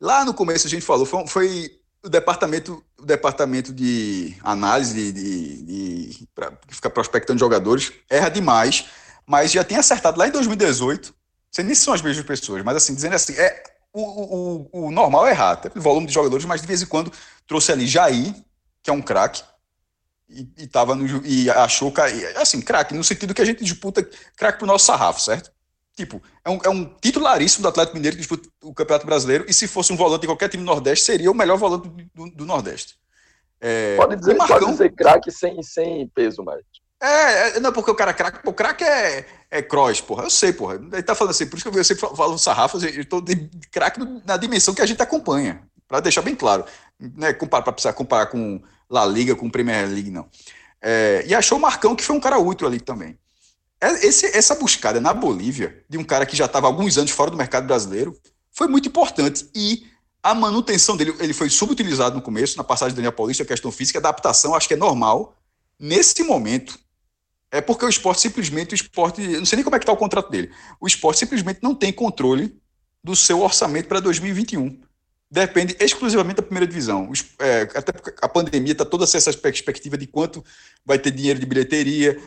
Lá no começo a gente falou, foi, foi o departamento, o departamento de análise de, de, de para ficar prospectando jogadores erra demais, mas já tem acertado lá em 2018. Sei nem se são as mesmas pessoas, mas assim dizendo assim, é o, o, o normal é errar, até pelo volume de jogadores, mas de vez em quando trouxe ali Jair, que é um craque, e, e, tava no, e achou, assim, craque, no sentido que a gente disputa craque pro nosso sarrafo, certo? Tipo, é um, é um titularíssimo do Atlético Mineiro que disputa o Campeonato Brasileiro, e se fosse um volante de qualquer time do Nordeste, seria o melhor volante do, do, do Nordeste. É, pode dizer, Marcão, pode dizer craque sem, sem peso mais. É, é, não, porque o cara craque, o craque é, é cross, porra. Eu sei, porra. Ele tá falando assim, por isso que eu sempre falo sarrafos, eu tô de craque na dimensão que a gente acompanha. para deixar bem claro. Né, comparar, pra precisar comparar com La Liga, com Premier League, não. É, e achou o Marcão, que foi um cara útil ali também. É, esse, essa buscada na Bolívia, de um cara que já estava alguns anos fora do mercado brasileiro, foi muito importante. E a manutenção dele, ele foi subutilizado no começo, na passagem do Daniel Paulista, a questão física, adaptação, acho que é normal. Nesse momento, é porque o esporte simplesmente, o esporte, não sei nem como é que está o contrato dele, o esporte simplesmente não tem controle do seu orçamento para 2021. Depende exclusivamente da primeira divisão. É, até porque a pandemia está toda essa perspectiva de quanto vai ter dinheiro de bilheteria.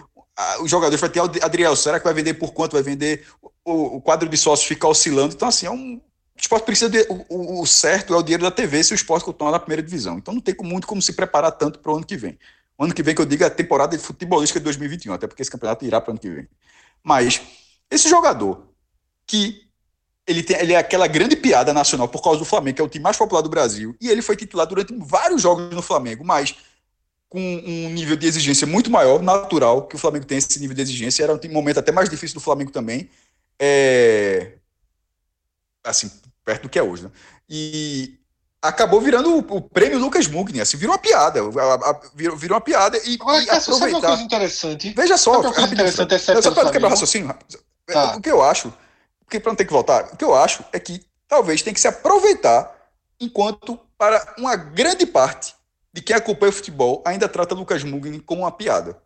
O jogador vai ter Adriel, será que vai vender por quanto vai vender? O, o quadro de sócios fica oscilando. Então, assim, é um, o esporte precisa de. O, o, certo é o dinheiro da TV se o esporte continuar na primeira divisão. Então não tem muito como se preparar tanto para o ano que vem. Ano que vem, que eu digo, é a temporada de futebolística de 2021, até porque esse campeonato irá para o ano que vem. Mas esse jogador que ele, tem, ele é aquela grande piada nacional por causa do Flamengo, que é o time mais popular do Brasil, e ele foi titular durante vários jogos no Flamengo, mas com um nível de exigência muito maior, natural, que o Flamengo tem esse nível de exigência, era um momento até mais difícil do Flamengo também, é... assim, perto do que é hoje, né? E acabou virando o, o, prêmio Lucas Mugni, assim, virou uma piada, a, a, virou, virou uma piada e, Agora, e aproveitar. Sabe uma coisa interessante? Veja só, coisa interessante é só para quebrar o raciocínio, tá. o que eu acho, porque para não ter que voltar, o que eu acho é que talvez tem que se aproveitar enquanto para uma grande parte de quem acompanha o futebol ainda trata Lucas Mugni como uma piada.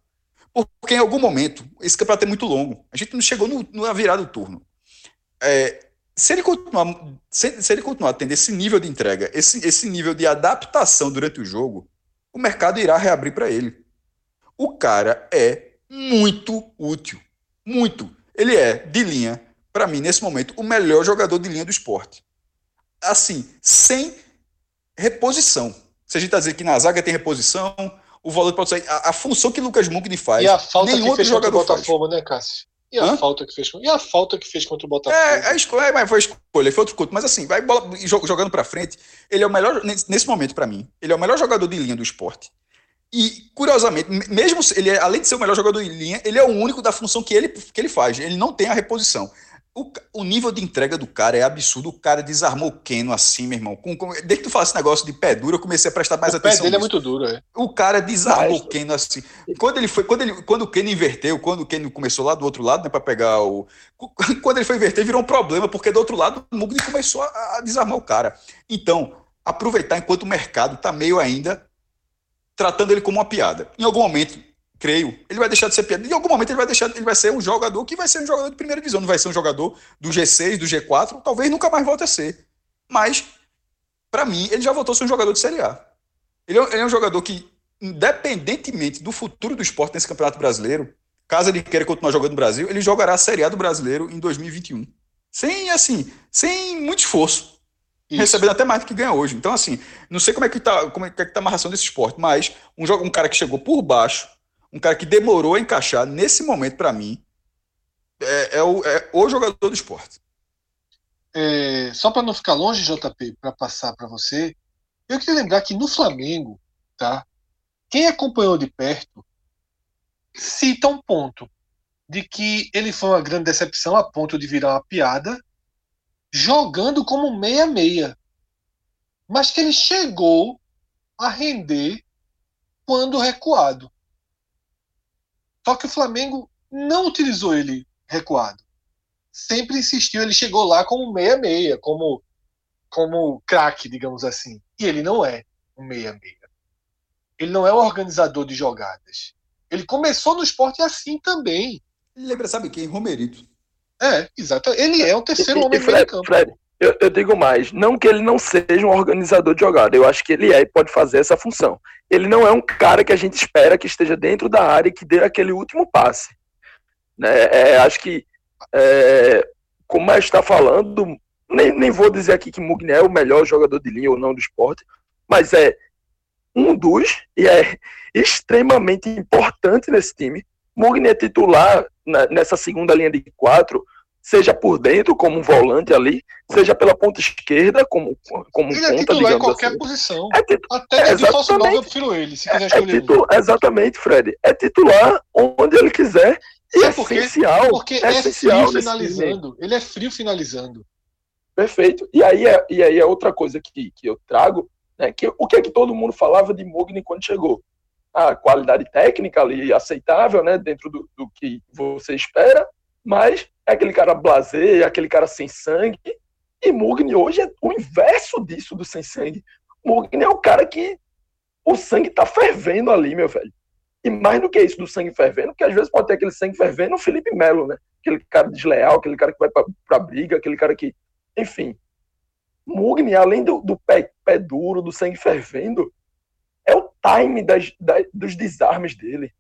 Porque em algum momento, esse campeonato é muito longo, a gente não chegou no, na virada do turno. É, se ele continuar, se, se, ele continuar tendo esse nível de entrega, esse, esse nível de adaptação durante o jogo, o mercado irá reabrir para ele. O cara é muito útil. Muito. Ele é, de linha, para mim, nesse momento, o melhor jogador de linha do esporte. Assim, sem reposição. Se a gente está dizendo que na zaga tem reposição, o valor pode sair. A, a função que Lucas Mugni faz. E a falta nenhum que outro fez jogador o Botafogo, faz. né, Cássio? E a, falta que fez, e a falta que fez contra o Botafogo? É, a escolha, mas foi escolha, foi outro culto. Mas assim, vai bola, jogando para frente, ele é o melhor, nesse momento para mim, ele é o melhor jogador de linha do esporte. E, curiosamente, mesmo ele, é, além de ser o melhor jogador em linha, ele é o único da função que ele, que ele faz. Ele não tem a reposição. O, o, nível de entrega do cara é absurdo. O cara desarmou o Keno assim, meu irmão. Com, com, desde que tu fala esse negócio de pé duro, eu comecei a prestar mais o atenção. O pé dele nisso. é muito duro, é. O cara desarmou o Keno assim. Quando ele foi, quando, ele, quando o Keno inverteu, quando o Keno começou lá do outro lado, né, para pegar o. Quando ele foi inverter, virou um problema, porque do outro lado o Mugni começou a, a desarmar o cara. Então, aproveitar enquanto o mercado tá meio ainda tratando ele como uma piada. Em algum momento, creio, ele vai deixar de ser piada. Em algum momento ele vai deixar, ele vai ser um jogador que vai ser um jogador de primeira divisão, não vai ser um jogador do G6, do G4, talvez nunca mais volte a ser. Mas para mim, ele já voltou a ser um jogador de Série A. Ele é, ele é um jogador que, independentemente do futuro do esporte nesse Campeonato Brasileiro, caso ele queira continuar jogando no Brasil, ele jogará a Série A do Brasileiro em 2021. Sem, assim, sem muito esforço. Isso. Recebendo até mais do que ganha hoje. Então, assim, não sei como é que tá, como é que tá a amarração desse esporte, mas um, um cara que chegou por baixo, um cara que demorou a encaixar, nesse momento, para mim, é, é, o, é, o, jogador do esporte. É, só para não ficar longe, JP, para passar para você, eu queria lembrar que no Flamengo, tá? Quem acompanhou de perto cita um ponto de que ele foi uma grande decepção a ponto de virar uma piada, jogando como meia-meia. Mas que ele chegou a render quando recuado. Só que o Flamengo não utilizou ele recuado. Sempre insistiu, ele chegou lá como meia-meia, como, como craque, digamos assim. E ele não é um meia-meia. Ele não é um organizador de jogadas. Ele começou no esporte assim também. Ele lembra, sabe quem? Romerito. É, exato. Ele é o terceiro e, homem e Fred, de campo. Fred, eu, eu, digo mais, não que ele não seja um organizador de jogada, eu acho que ele é e pode fazer essa função. Ele não é um cara que a gente espera que esteja dentro da área e que dê aquele último passe. Né? É, acho que, é, como a está falando, nem, nem vou dizer aqui que Mugni é o melhor jogador de linha ou não do esporte, mas é um dos, e é extremamente importante nesse time. Mugni é titular nessa segunda linha de quatro, seja por dentro, como um volante ali, seja pela ponta esquerda, como, como ele é ponta, titular digamos em qualquer assim. posição. É titu... Até é, de falso eu prefiro ele, se quiser É, é escolher um. titu... Exatamente, Fred. É titular onde ele quiser e Sabe é por quê? essencial. Porque é é essencial frio finalizando. Ele é frio finalizando. Perfeito. E aí é, e aí é outra coisa que, que eu trago, né, que o que é que todo mundo falava de Mugni quando chegou? A qualidade técnica ali aceitável, né, dentro do, do que você espera, mas é aquele cara blasé, é aquele cara sem sangue. E Mugni hoje é o inverso disso do sem sangue. Mugni é o cara que o sangue tá fervendo ali, meu velho. E mais do que isso do sangue fervendo, porque às vezes pode ter aquele sangue fervendo no Felipe Melo, né? Aquele cara desleal, aquele cara que vai pra, pra briga, aquele cara que. Enfim. Mugni, além do, do pé, pé duro, do sangue fervendo, é o time das, das, dos desarmes dele.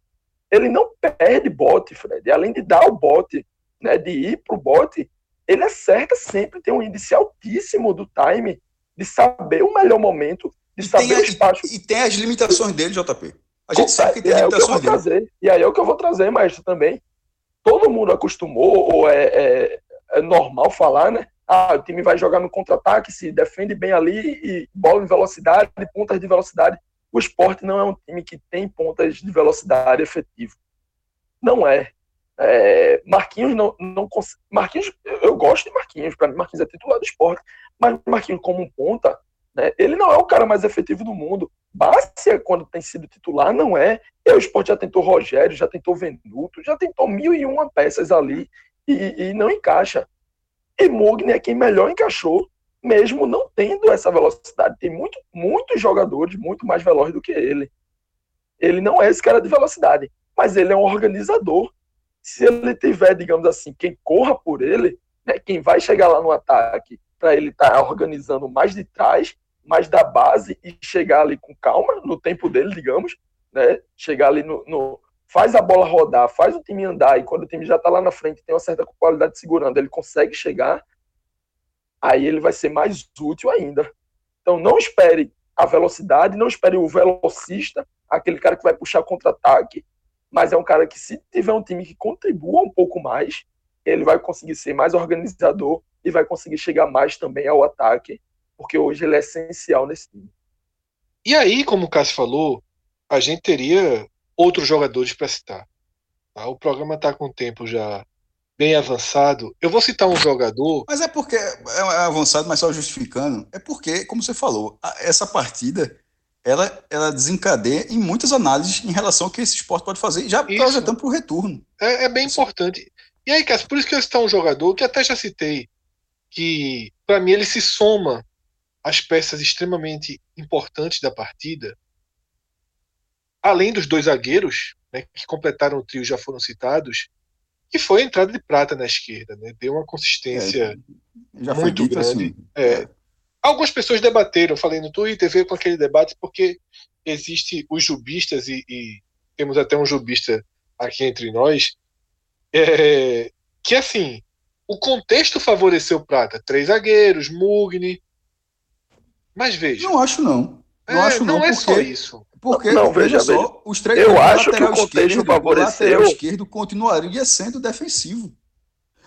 Ele não perde bote, Fred. Além de dar o bote, né, de ir pro bote, ele acerta sempre, tem um índice altíssimo do time, de saber o melhor momento, de E saber o espaço. e tem as limitações dele, JP. A gente sabe que tem E é o que eu vou limitações dele. trazer. E aí é o que eu vou trazer, maestro, também. Todo mundo acostumou, ou é, é, é normal falar, né? Ah, o time vai jogar no contra-ataque, se defende bem ali, e bola em velocidade, pontas de velocidade. O esporte não é um time que tem pontas de velocidade efetivo. Não é. É, Marquinhos não, não cons- Marquinhos, eu gosto de Marquinhos, para mim Marquinhos é titular do esporte, mas Marquinhos como um ponta, né, ele não é o cara mais efetivo do mundo. Bárcia, quando tem sido titular, não é. E o esporte já tentou Rogério, já tentou Venuto, já tentou mil e uma peças ali e, e não encaixa. E Mugni é quem melhor encaixou, mesmo não tendo essa velocidade. Tem muito, muitos jogadores muito mais velozes do que ele. Ele não é esse cara de velocidade, mas ele é um organizador. Se ele tiver, digamos assim, quem corra por ele, né, quem vai chegar lá no ataque para ele estar organizando mais de trás, mais da base e chegar ali com calma no tempo dele, digamos, né? Chegar ali no, no- faz a bola rodar, faz o time andar e quando o time já está lá na frente, tem uma certa qualidade segurando, ele consegue chegar, aí ele vai ser mais útil ainda. Então não espere a velocidade, não espere o velocista, aquele cara que vai puxar contra-ataque, mas é um cara que se tiver um time que contribua um pouco mais, ele vai conseguir ser mais organizador e vai conseguir chegar mais também ao ataque, porque hoje ele é essencial nesse time. E aí, como o Cássio falou, a gente teria outros jogadores para citar. Tá? O programa está com o tempo já bem avançado. Eu vou citar um jogador. Mas é porque é avançado, mas só justificando. É porque, como você falou, essa partida ela, ela desencadeia em muitas análises em relação ao que esse esporte pode fazer, já projetando para o retorno. É, é bem isso. importante. E aí, Cássio, por isso que eu citar um jogador que até já citei, que para mim ele se soma às peças extremamente importantes da partida, além dos dois zagueiros, né, que completaram o trio já foram citados, que foi a entrada de prata na esquerda, né? Deu uma consistência é, muito grande. Assim. É. Algumas pessoas debateram, falei no Twitter, veio com aquele debate, porque existe os jubistas, e, e temos até um jubista aqui entre nós, é, que assim, o contexto favoreceu Prata. Três zagueiros, Mugni. Mas veja. Não acho não. Não é, acho não. Não é só isso. Porque, não, veja, veja só, os três eu acho que o contexto esquerdo, favoreceu. O lateral esquerdo continuaria sendo defensivo.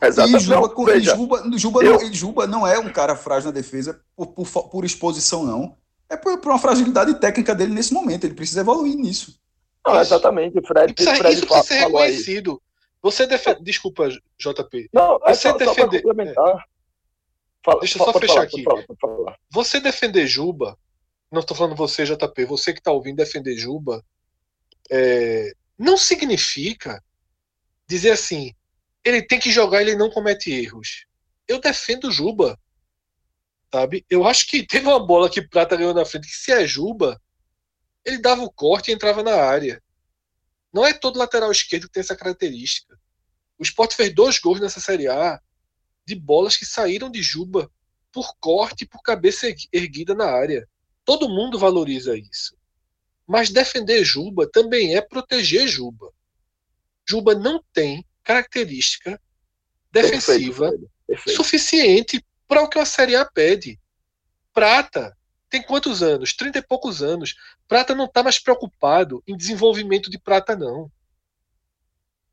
Exatamente. E Juba, não, veja, Juba, Juba, eu... não, Juba não é um cara frágil na defesa por, por, por exposição, não. É por, por, uma fragilidade técnica dele nesse momento. Ele precisa evoluir nisso. Não, exatamente. Fred, precisa, Fred isso precisa ser reconhecido. Aí. Você defende. Desculpa, JP. Não, é você só, defender. Só é. Fala, Deixa eu só fechar falar, aqui. Falar, você defender Juba, não estou falando você, JP, você que está ouvindo defender Juba, é, não significa dizer assim, ele tem que jogar, ele não comete erros. Eu defendo Juba. Sabe? Eu acho que teve uma bola que Prata ganhou na frente, que se é Juba, ele dava o corte e entrava na área. Não é todo lateral esquerdo que tem essa característica. O Sport fez dois gols nessa Série A de bolas que saíram de Juba por corte e por cabeça erguida na área. Todo mundo valoriza isso. Mas defender Juba também é proteger Juba. Juba não tem característica defensiva perfeito, perfeito. suficiente para o que a Série A pede. Prata tem quantos anos? Trinta e poucos anos. Prata não está mais preocupado em desenvolvimento de Prata, não.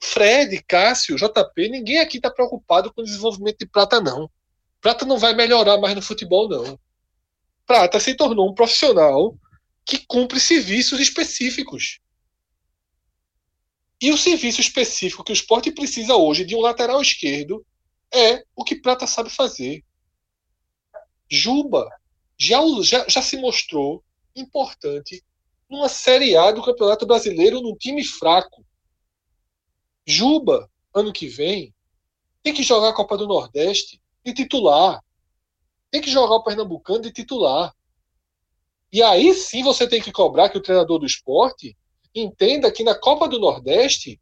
Fred, Cássio, JP, ninguém aqui está preocupado com o desenvolvimento de Prata, não. Prata não vai melhorar mais no futebol, não. Prata se tornou um profissional que cumpre serviços específicos. E o serviço específico que o esporte precisa hoje de um lateral esquerdo é o que Prata sabe fazer. Juba já, já, já se mostrou importante numa Série A do Campeonato Brasileiro num time fraco. Juba, ano que vem, tem que jogar a Copa do Nordeste de titular. Tem que jogar o Pernambucano de titular. E aí sim você tem que cobrar que o treinador do esporte entenda que na Copa do Nordeste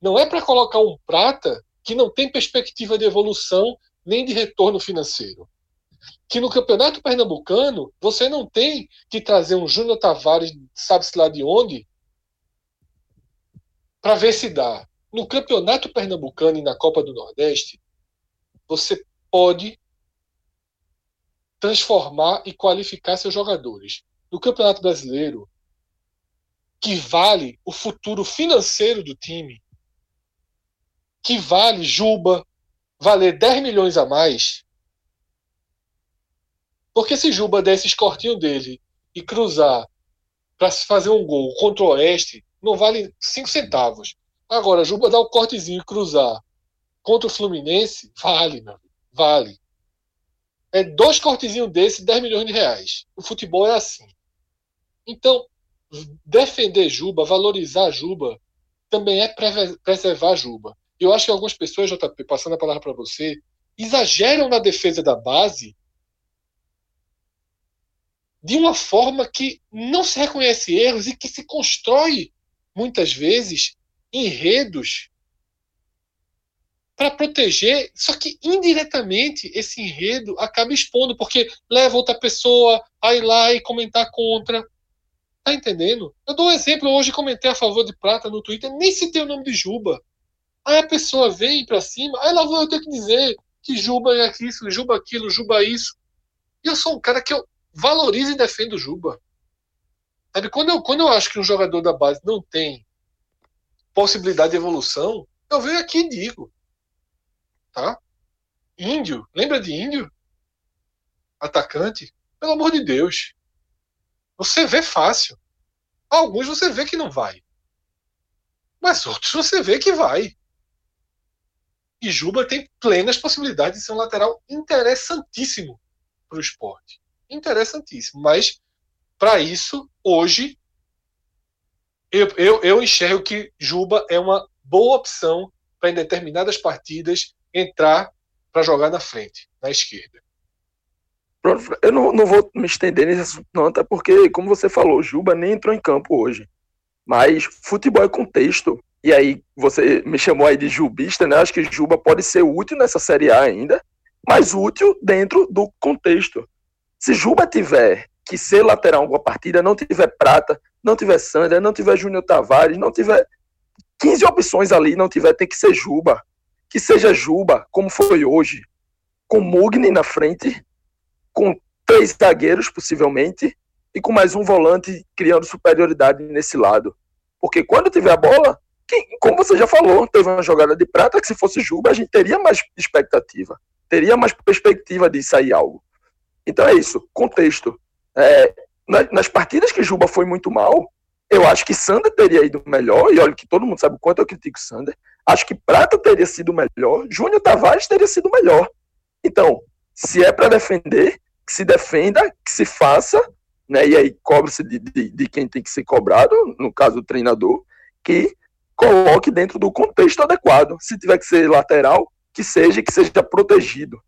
não é para colocar um prata que não tem perspectiva de evolução nem de retorno financeiro que no Campeonato Pernambucano você não tem que trazer um Júnior Tavares, sabe-se lá de onde, para ver se dá. No Campeonato Pernambucano e na Copa do Nordeste, você pode transformar e qualificar seus jogadores. No Campeonato Brasileiro, que vale o futuro financeiro do time, que vale Juba valer 10 milhões a mais, porque se Juba der esse cortinho dele e cruzar para fazer um gol contra o Oeste, não vale 5 centavos. Agora, Juba dar o cortezinho e cruzar contra o Fluminense, vale, meu vale. É dois cortezinhos desse, 10 milhões de reais. O futebol é assim. Então, defender Juba, valorizar Juba, também é preservar Juba. Eu acho que algumas pessoas, JP, passando a palavra para você, exageram na defesa da base de uma forma que não se reconhece erros e que se constrói, muitas vezes, enredos para proteger, só que indiretamente esse enredo acaba expondo, porque leva outra pessoa a ir lá e comentar contra. Tá entendendo? Eu dou um exemplo, hoje comentei a favor de Prata no Twitter, nem citei o nome de Juba. Aí a pessoa vem para cima, aí vou eu ter que dizer que Juba é isso, Juba aquilo, Juba isso. E eu sou um cara que eu, valorize e defenda o Juba. Sabe, quando eu, quando eu acho que um jogador da base não tem possibilidade de evolução, eu venho aqui e digo. Tá? Índio, lembra de índio? Atacante? Pelo amor de Deus. Você vê fácil. Alguns você vê que não vai. Mas outros você vê que vai. E Juba tem plenas possibilidades de ser um lateral interessantíssimo para o esporte. Interessantíssimo. Mas, para isso, hoje, eu, eu, eu enxergo que Juba é uma boa opção para, em determinadas partidas, entrar para jogar na frente, na esquerda. Eu não, não vou me estender nesse assunto, não, até porque, como você falou, Juba nem entrou em campo hoje. Mas futebol é contexto. E aí, você me chamou aí de jubista, né? Acho que Juba pode ser útil nessa Série A ainda, mas útil dentro do contexto. Se Juba tiver que ser lateral em alguma partida, não tiver Prata, não tiver Sander, não tiver Júnior Tavares, não tiver 15 opções ali, não tiver, tem que ser Juba. Que seja Juba, como foi hoje, com Mugni na frente, com três zagueiros, possivelmente, e com mais um volante criando superioridade nesse lado. Porque quando tiver a bola, quem, como você já falou, teve uma jogada de prata que se fosse Juba, a gente teria mais expectativa, teria mais perspectiva de sair algo. Então é isso, contexto. É, nas, nas, partidas que Juba foi muito mal, eu acho que Sander teria ido melhor, e olha que todo mundo sabe o quanto eu critico Sander. Acho que Prata teria sido melhor, Júnior Tavares teria sido melhor. Então, se é para defender, que se defenda, que se faça, né? E aí cobre-se de, de, de, quem tem que ser cobrado, no caso do treinador, que coloque dentro do contexto adequado. Se tiver que ser lateral, que seja que seja protegido.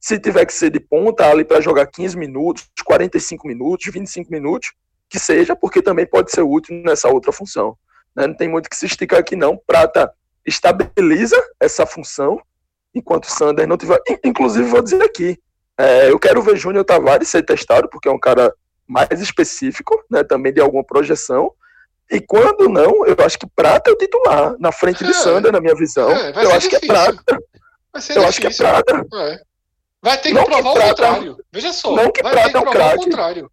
Se tiver que ser de ponta ali para jogar 15 minutos, 45 minutos, 25 minutos, que seja, porque também pode ser útil nessa outra função. Né? Não tem muito que se esticar aqui, não. Prata estabiliza essa função, enquanto Sander não tiver. Inclusive, vou dizer aqui, é, eu quero ver Júnior Tavares ser testado, porque é um cara mais específico, né, também de alguma projeção. E quando não, eu acho que Prata é o titular, na frente é, de Sander, na minha visão. É, eu acho difícil. que é Prata. eu difícil. acho que é Prata. É. Vai ter que não provar que o contrário. Veja só. Não que Prata é um craque.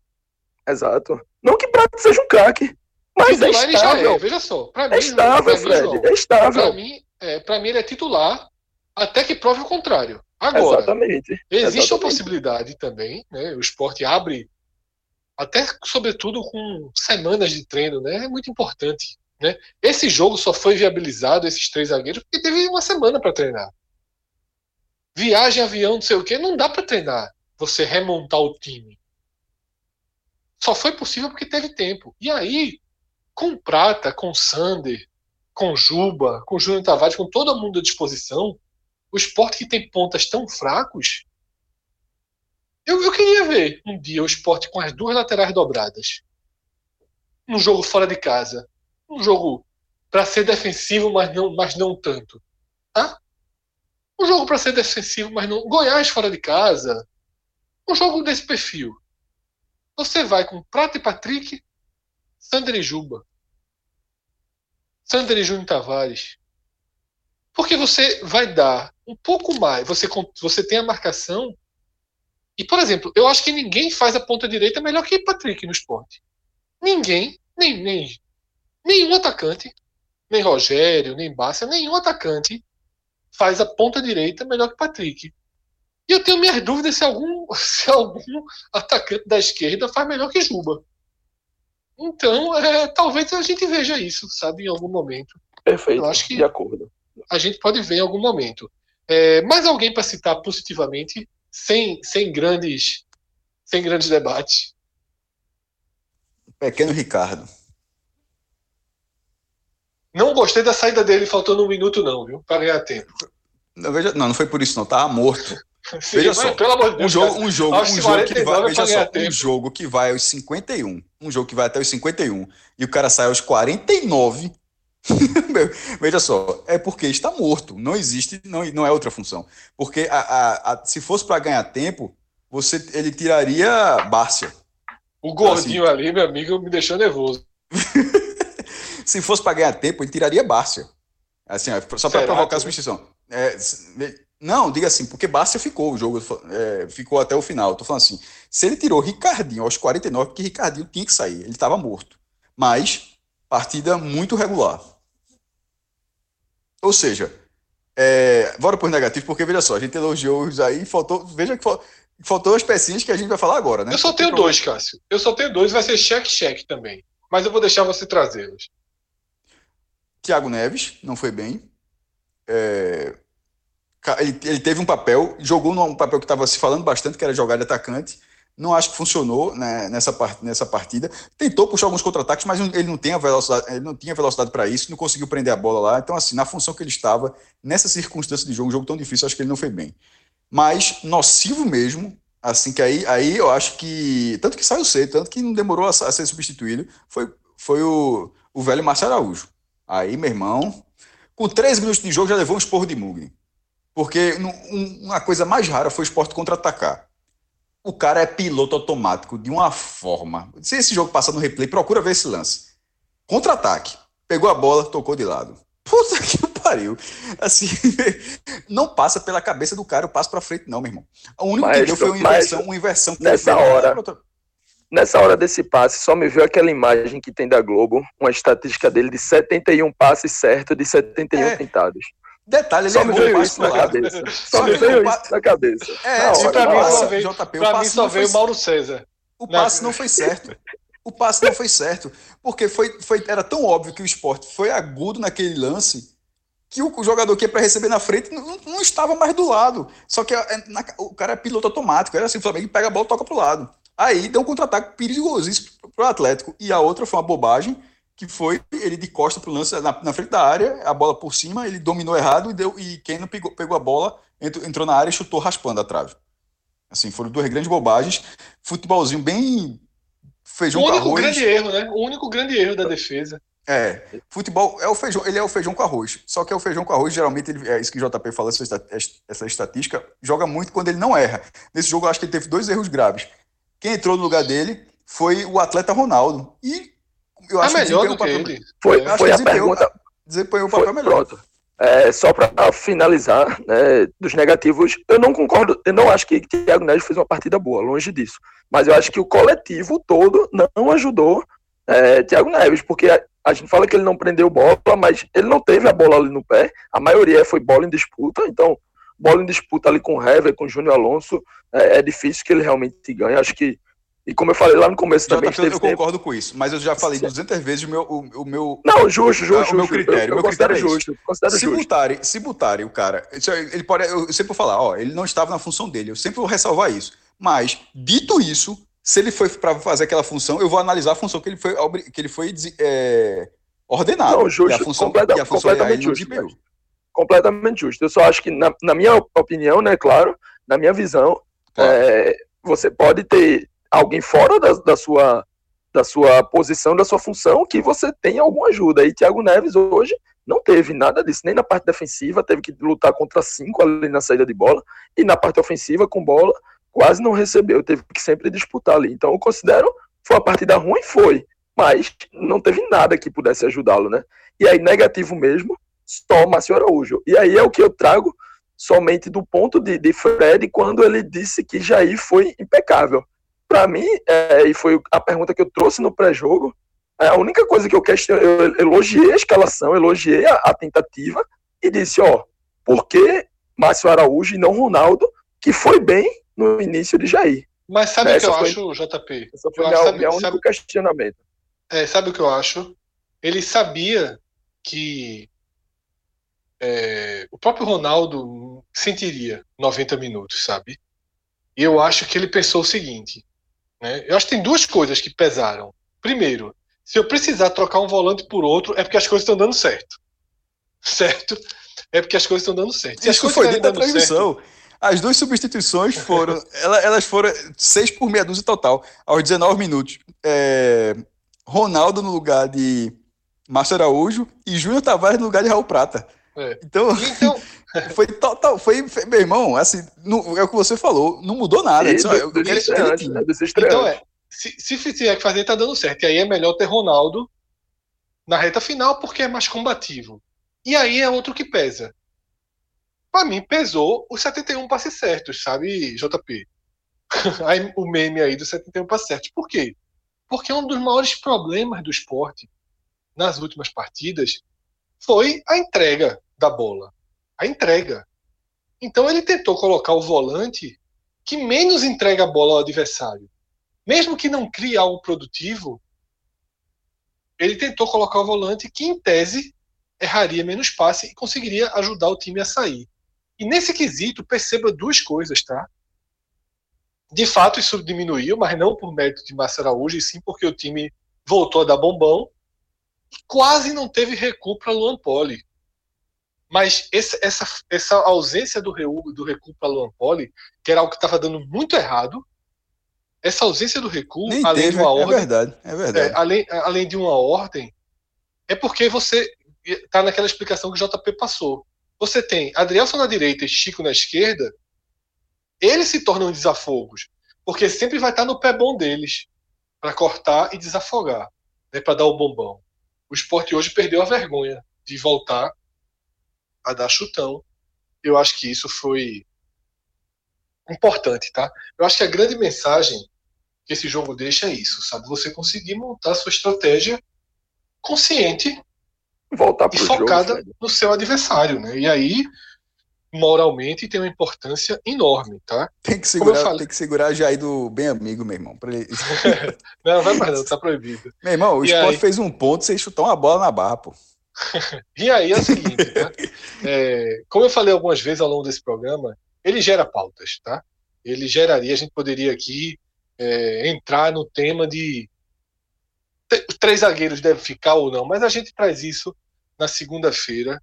Exato. Não que Prata seja um craque. Mas é estável. É, veja só. Pra é mim, é estável, Fred. Mim, é estável. Pra mim, é, pra mim, ele é titular até que prove o contrário. Agora, Exatamente. existe Exatamente. a possibilidade também, né? O esporte abre, até sobretudo com semanas de treino, né? É muito importante. Né? Esse jogo só foi viabilizado, esses três zagueiros, porque teve uma semana para treinar. Viagem, avião, não sei o que, não dá para treinar. Você remontar o time. Só foi possível porque teve tempo. E aí, com Prata, com Sander, com Juba, com Júnior Tavares, com todo mundo à disposição, o esporte que tem pontas tão fracos. Eu, eu queria ver um dia o esporte com as duas laterais dobradas. Um jogo fora de casa. Um jogo para ser defensivo, mas não, mas não tanto. Tá? Um jogo para ser defensivo, mas não. Goiás fora de casa. Um jogo desse perfil. Você vai com Prata e Patrick, Sander e Juba. Sander e Júnior Tavares. Porque você vai dar um pouco mais. Você, você tem a marcação. E, por exemplo, eu acho que ninguém faz a ponta direita melhor que Patrick no esporte. Ninguém, nem, nem nenhum atacante, nem Rogério, nem Bassa, nenhum atacante faz a ponta direita melhor que Patrick. E eu tenho minhas dúvidas se algum, se algum atacante da esquerda faz melhor que Juba. Então, é, talvez a gente veja isso, sabe, em algum momento. Perfeito, eu acho que de acordo. A gente pode ver em algum momento. É, mais alguém para citar positivamente, sem, sem, grandes, sem grandes debates? Pequeno Ricardo. Não gostei da saída dele faltando um minuto, não, viu? Para ganhar tempo. Não, veja, não, não foi por isso, não. Tava morto. Sim, veja só, pelo amor de Deus, um jogo, um jogo, um jogo que vai, veja só, tempo. um jogo que vai aos 51, um jogo que vai até os 51 e o cara sai aos 49 Veja só, é porque está morto. Não existe, não, não é outra função. Porque a, a, a se fosse para ganhar tempo, você ele tiraria Bárcia. O gordinho assim. ali, meu amigo, me deixou nervoso. se fosse para ganhar tempo, ele tiraria Bárcia. Assim, só para provocar a substituição. É, não, diga assim, porque Bárcia ficou, o jogo é, ficou até o final. Tô falando assim, se ele tirou Ricardinho aos 49, porque Ricardinho tinha que sair, ele estava morto. Mas partida muito regular. Ou seja, é, bora por negativo, porque veja só, a gente elogiou os aí, faltou, veja que faltou as pecinhas que a gente vai falar agora, né? Eu só tenho dois, Cássio. Eu só tenho dois, vai ser cheque-cheque também. mas eu vou deixar você trazê-los. Thiago Neves não foi bem. É, ele, ele, teve um papel, jogou num papel que estava se falando bastante, que era jogar de atacante. Não acho que funcionou né, nessa, nessa partida. Tentou puxar alguns contra-ataques, mas ele não, tem a velocidade, ele não tinha velocidade para isso, não conseguiu prender a bola lá. Então, assim, na função que ele estava, nessa circunstância de jogo, um jogo tão difícil, acho que ele não foi bem. Mas nocivo mesmo, assim, que aí, aí eu acho que. Tanto que saiu cedo, tanto que não demorou a, a ser substituído, foi, foi o, o velho Márcio Araújo. Aí, meu irmão, com três minutos de jogo já levou um esporro de Mugni. Porque um, uma coisa mais rara foi o esporte contra-atacar. O cara é piloto automático de uma forma. Se esse jogo passar no replay, procura ver esse lance. Contra-ataque. Pegou a bola, tocou de lado. Puta que pariu. Assim, não passa pela cabeça do cara o passo para frente, não, meu irmão. O único mas, que deu foi uma inversão, uma inversão que nessa hora. Nessa hora desse passe, só me viu aquela imagem que tem da Globo, uma estatística dele de 71 passes certos de 71 é. tentados. Detalhe, ele Só me veio isso na cabeça. Só me veio isso na cabeça. É, e pra mim só veio, JP, pra mim só veio o Mauro César. O passe não foi certo. O passe não foi certo. Porque foi, foi, era tão óbvio que o esporte foi agudo naquele lance que o jogador que ia para receber na frente não, não, estava mais do lado. Só que é, na, o cara é piloto automático. Era assim, o Flamengo pega a bola e toca pro lado. Aí deu um contra-ataque perigosíssimo pro Atlético. E a outra foi uma bobagem que foi ele de costa para o lance na, na, frente da área, a bola por cima, ele dominou errado e, deu, e quem não pegou, pegou a bola entrou, entrou na área e chutou raspando a trave. Assim, foram duas grandes bobagens. Futebolzinho bem feijão o único com arroz. grande erro, né? O único grande erro da defesa. É, futebol é o feijão, ele é o feijão com arroz. Só que é o feijão com arroz, geralmente, ele, é isso que o JP fala, essa, essa estatística, joga muito quando ele não erra. Nesse jogo, eu acho que ele teve dois erros graves. Quem entrou no lugar dele foi o atleta Ronaldo. E eu acho é melhor do que ele. Foi, foi a pergunta. Desempenhou o papel melhor. Pronto. É, só para finalizar, né, dos negativos, eu não concordo, eu não acho que Thiago Neves fez uma partida boa, longe disso. Mas eu acho que o coletivo todo não ajudou é, Thiago Neves, porque a, a, gente fala que ele não prendeu bola, mas ele não teve a bola ali no pé, a maioria foi bola em disputa, então bola em disputa ali com o Hever, com o Júnior Alonso, é, é difícil que ele realmente ganhe. Acho que e como eu falei lá no começo também. Eu concordo com isso, mas eu já falei 200 vezes o meu. O, o meu não, justo, justo. O meu critério. Eu, eu meu critério é justo. se, Botarem, se botarem o cara. Ele pode, eu sempre vou falar, ó, ele não estava na função dele. Eu sempre vou ressalvar isso. Mas, dito isso, se ele foi para fazer aquela função, eu vou analisar a função que ele foi, que ele foi é, ordenado. Não, justo. E a função, completa, a função completamente justo. Completamente justo. Eu só acho que, na, na minha opinião, né, claro, na minha visão, claro. é, você pode ter alguém fora da, da, sua, da sua posição, da sua função, que você tem alguma ajuda. E Thiago Neves hoje não teve nada disso, nem na parte defensiva, teve que lutar contra cinco ali na saída de bola, e na parte ofensiva, com bola, quase não recebeu, teve que sempre disputar ali. Então eu considero, foi uma partida ruim, foi, mas não teve nada que pudesse ajudá-lo, né? E aí, negativo mesmo, só o Márcio Araújo. E aí é o que eu trago somente do ponto de, de Fred, quando ele disse que Jair foi impecável para mim, é, e foi a pergunta que eu trouxe no pré-jogo, é, a única coisa que eu questionei, eu elogiei a escalação, elogiei a, a, tentativa e disse, ó, por que Márcio Araújo e não Ronaldo, que foi bem no início de Jair? Mas sabe o que eu foi, acho, JP? Essa foi minha, sabe, único sabe, questionamento. É, sabe o que eu acho? Ele sabia que é, o próprio Ronaldo sentiria 90 minutos, sabe? E eu acho que ele pensou o seguinte: né? Eu acho que tem duas coisas que pesaram. Primeiro, se eu precisar trocar um volante por outro, é porque as coisas estão dando certo. Certo? É porque as coisas estão dando certo. Se Isso foi dentro da transmissão. Certo, as duas substituições foram. elas foram seis por meia dúzia total, aos 19 minutos. É, Ronaldo no lugar de Márcio Araújo e Júnior Tavares no lugar de Raul Prata. É. Então, então, foi total, foi, meu irmão, assim, não, é o que você falou, não mudou nada. Eu, eu né, então é, se, se tiver que fazer, tá dando certo. E aí é melhor ter Ronaldo na reta final, porque é mais combativo. E aí é outro que pesa. Para mim, pesou os 71 passes certos, sabe, JP? aí, o meme aí dos 71 passes certos. Por quê? Porque um dos maiores problemas do esporte nas últimas partidas foi a entrega da bola a entrega. Então ele tentou colocar o volante que menos entrega a bola ao adversário. Mesmo que não crie algo produtivo, ele tentou colocar o volante que, em tese, erraria menos passe e conseguiria ajudar o time a sair. E nesse quesito, perceba duas coisas, tá? De fato, isso diminuiu, mas não por mérito de Márcio Araújo, e sim porque o time voltou a dar bombão e quase não teve recuo para Luan Poli. Mas esse, essa, essa ausência do, recuo, do recuo para Luan Poli, que era algo que estava dando muito errado, essa ausência do recuo, Nem além teve, de uma é ordem, verdade, é verdade. é, além, além de uma ordem, é porque você está naquela explicação que o JP passou. Você tem Adrielson na direita e Chico na esquerda, eles se tornam desafogos, porque sempre vai estar no pé bom deles para cortar e desafogar, né, para dar o bombão. O esporte hoje perdeu a vergonha de voltar a dar chutão. Eu acho que isso foi importante, tá? Eu acho que a grande mensagem que esse jogo deixa é isso, sabe? Você conseguir montar sua estratégia consciente Voltar e jogo. focada Fred. no seu adversário, né? E aí, moralmente, tem uma importância enorme, tá? Tem que segurar, tem que segurar Jair do bem amigo, meu irmão. pra ele- não vai mais não, tá proibido. meu irmão, o E esporte aí? fez um ponto sem chutar uma bola na barra, pô. E aí é o seguinte, tá? É, como eu falei algumas vezes ao longo desse programa, ele gera pautas, tá? Ele geraria, a gente poderia aqui é, entrar no tema de três zagueiros devem ficar ou não, mas a gente traz isso na segunda-feira,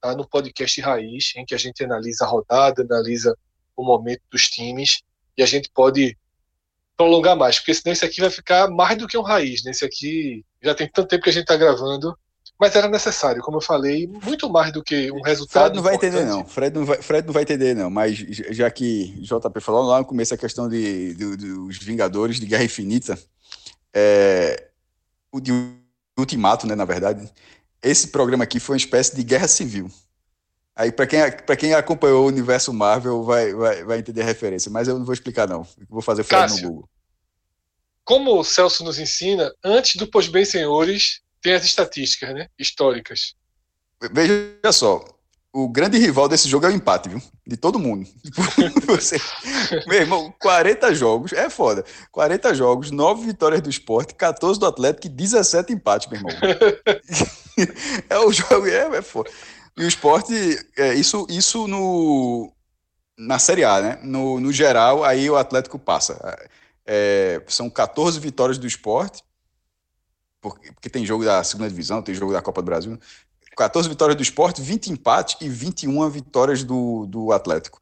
tá? no podcast Raiz, em que a gente analisa a rodada, analisa o momento dos times, e a gente pode prolongar mais, porque senão esse aqui vai ficar mais do que um Raiz, né? Esse aqui já tem tanto tempo que a gente está gravando, mas era necessário, como eu falei, muito mais do que um resultado. Fred não vai entender, não. Fred não vai, Fred não vai entender, não. Mas já que JP falou lá no começo a questão de, do- dos Vingadores de Guerra Infinita, é, o de Ultimato, né, na verdade, esse programa aqui foi uma espécie de guerra civil. Aí, para quem, pra quem acompanhou o universo Marvel, vai, vai, vai entender a referência. Mas eu não vou explicar, não. Vou fazer Fred Cássio. no Google. Como o Celso nos ensina, antes do Pois Bem Senhores, tem as estatísticas, né? Históricas. Veja só, o grande rival desse jogo é o empate, viu? De todo mundo. Você, meu irmão, 40 jogos, é foda. 40 jogos, 9 vitórias do esporte, 14 do Atlético e 17 empates, meu irmão. é o jogo, é, é foda. E o esporte, é, isso, isso no, na Série A, né? No, no geral, aí o Atlético passa. É, são 14 vitórias do esporte, porque, porque tem jogo da segunda divisão, tem jogo da Copa do Brasil. 14 vitórias do esporte, 20 empates e 21 vitórias do, do Atlético.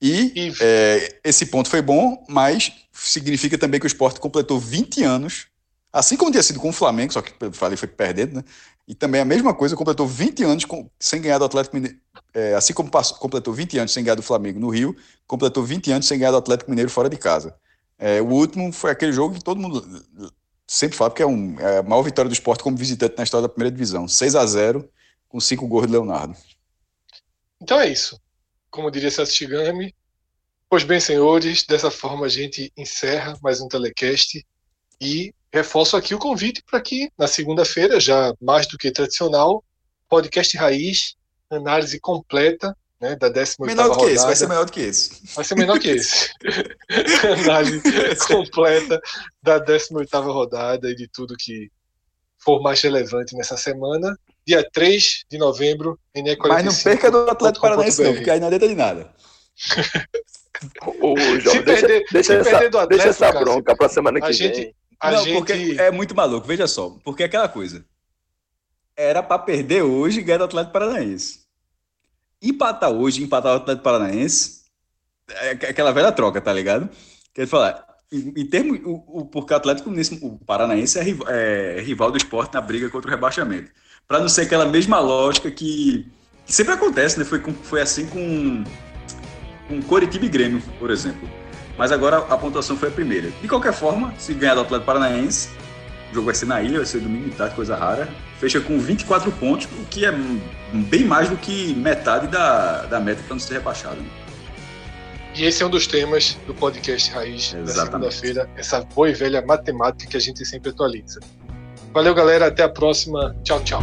E, é, esse ponto foi bom, mas significa também que o esporte completou 20 anos, assim como tinha sido com o Flamengo, só que eu falei foi perdendo, né? E também a mesma coisa, completou 20 anos com- sem ganhar do Atlético Mineiro. É, assim como passou- completou 20 anos sem ganhar do Flamengo no Rio, completou 20 anos sem ganhar do Atlético Mineiro fora de casa. É, o último foi aquele jogo que todo mundo sempre fala, porque é, um, é a maior vitória do esporte como visitante na história da primeira divisão. 6 a 0 com cinco gols de Leonardo. Então é isso. Como diria Celso Shigami, pois bem, senhores, dessa forma a gente encerra mais um telecast e reforço aqui o convite para que na segunda-feira, já mais do que tradicional, podcast Raiz, análise completa né, da 18 Menor do que rodada. esse, vai ser menor do que esse. Vai ser menor que esse. Análise completa da 18 rodada e de tudo que for mais relevante nessa semana. Dia 3 de novembro, NE45. Mas não perca do Atlético Paranaense, não, porque aí não adianta de nada. Ô, João, Se deixa, perder- deixa se essa, perder do deixa Atlético, essa Cássio, bronca pra semana que a gente- vem. A não, gente. porque é muito maluco, veja só. Porque é aquela coisa. Era pra perder hoje e ganhar do Atlético Paranaense. Empatar hoje, empatar o Atlético Paranaense, é aquela velha troca, tá ligado? Quer falar, em, em termos, o, o, porque o Atlético o Paranaense é, rival- é rival do esporte na briga contra o rebaixamento. Pra não ser aquela mesma lógica que, que sempre acontece, né? Foi, foi assim com, com Coritiba e Grêmio, por exemplo. Mas agora a pontuação foi a primeira. De qualquer forma, se ganhar do Atlético Paranaense, o jogo vai ser na ilha, vai ser domingo de tarde, coisa rara. Fecha com 24 pontos, o que é bem mais do que metade da, da meta para não ser rebaixado. né? E esse é um dos temas do podcast Raiz da Exatamente. segunda-feira, essa boa e velha matemática que a gente sempre atualiza. Valeu, galera. Até a próxima. Tchau, tchau.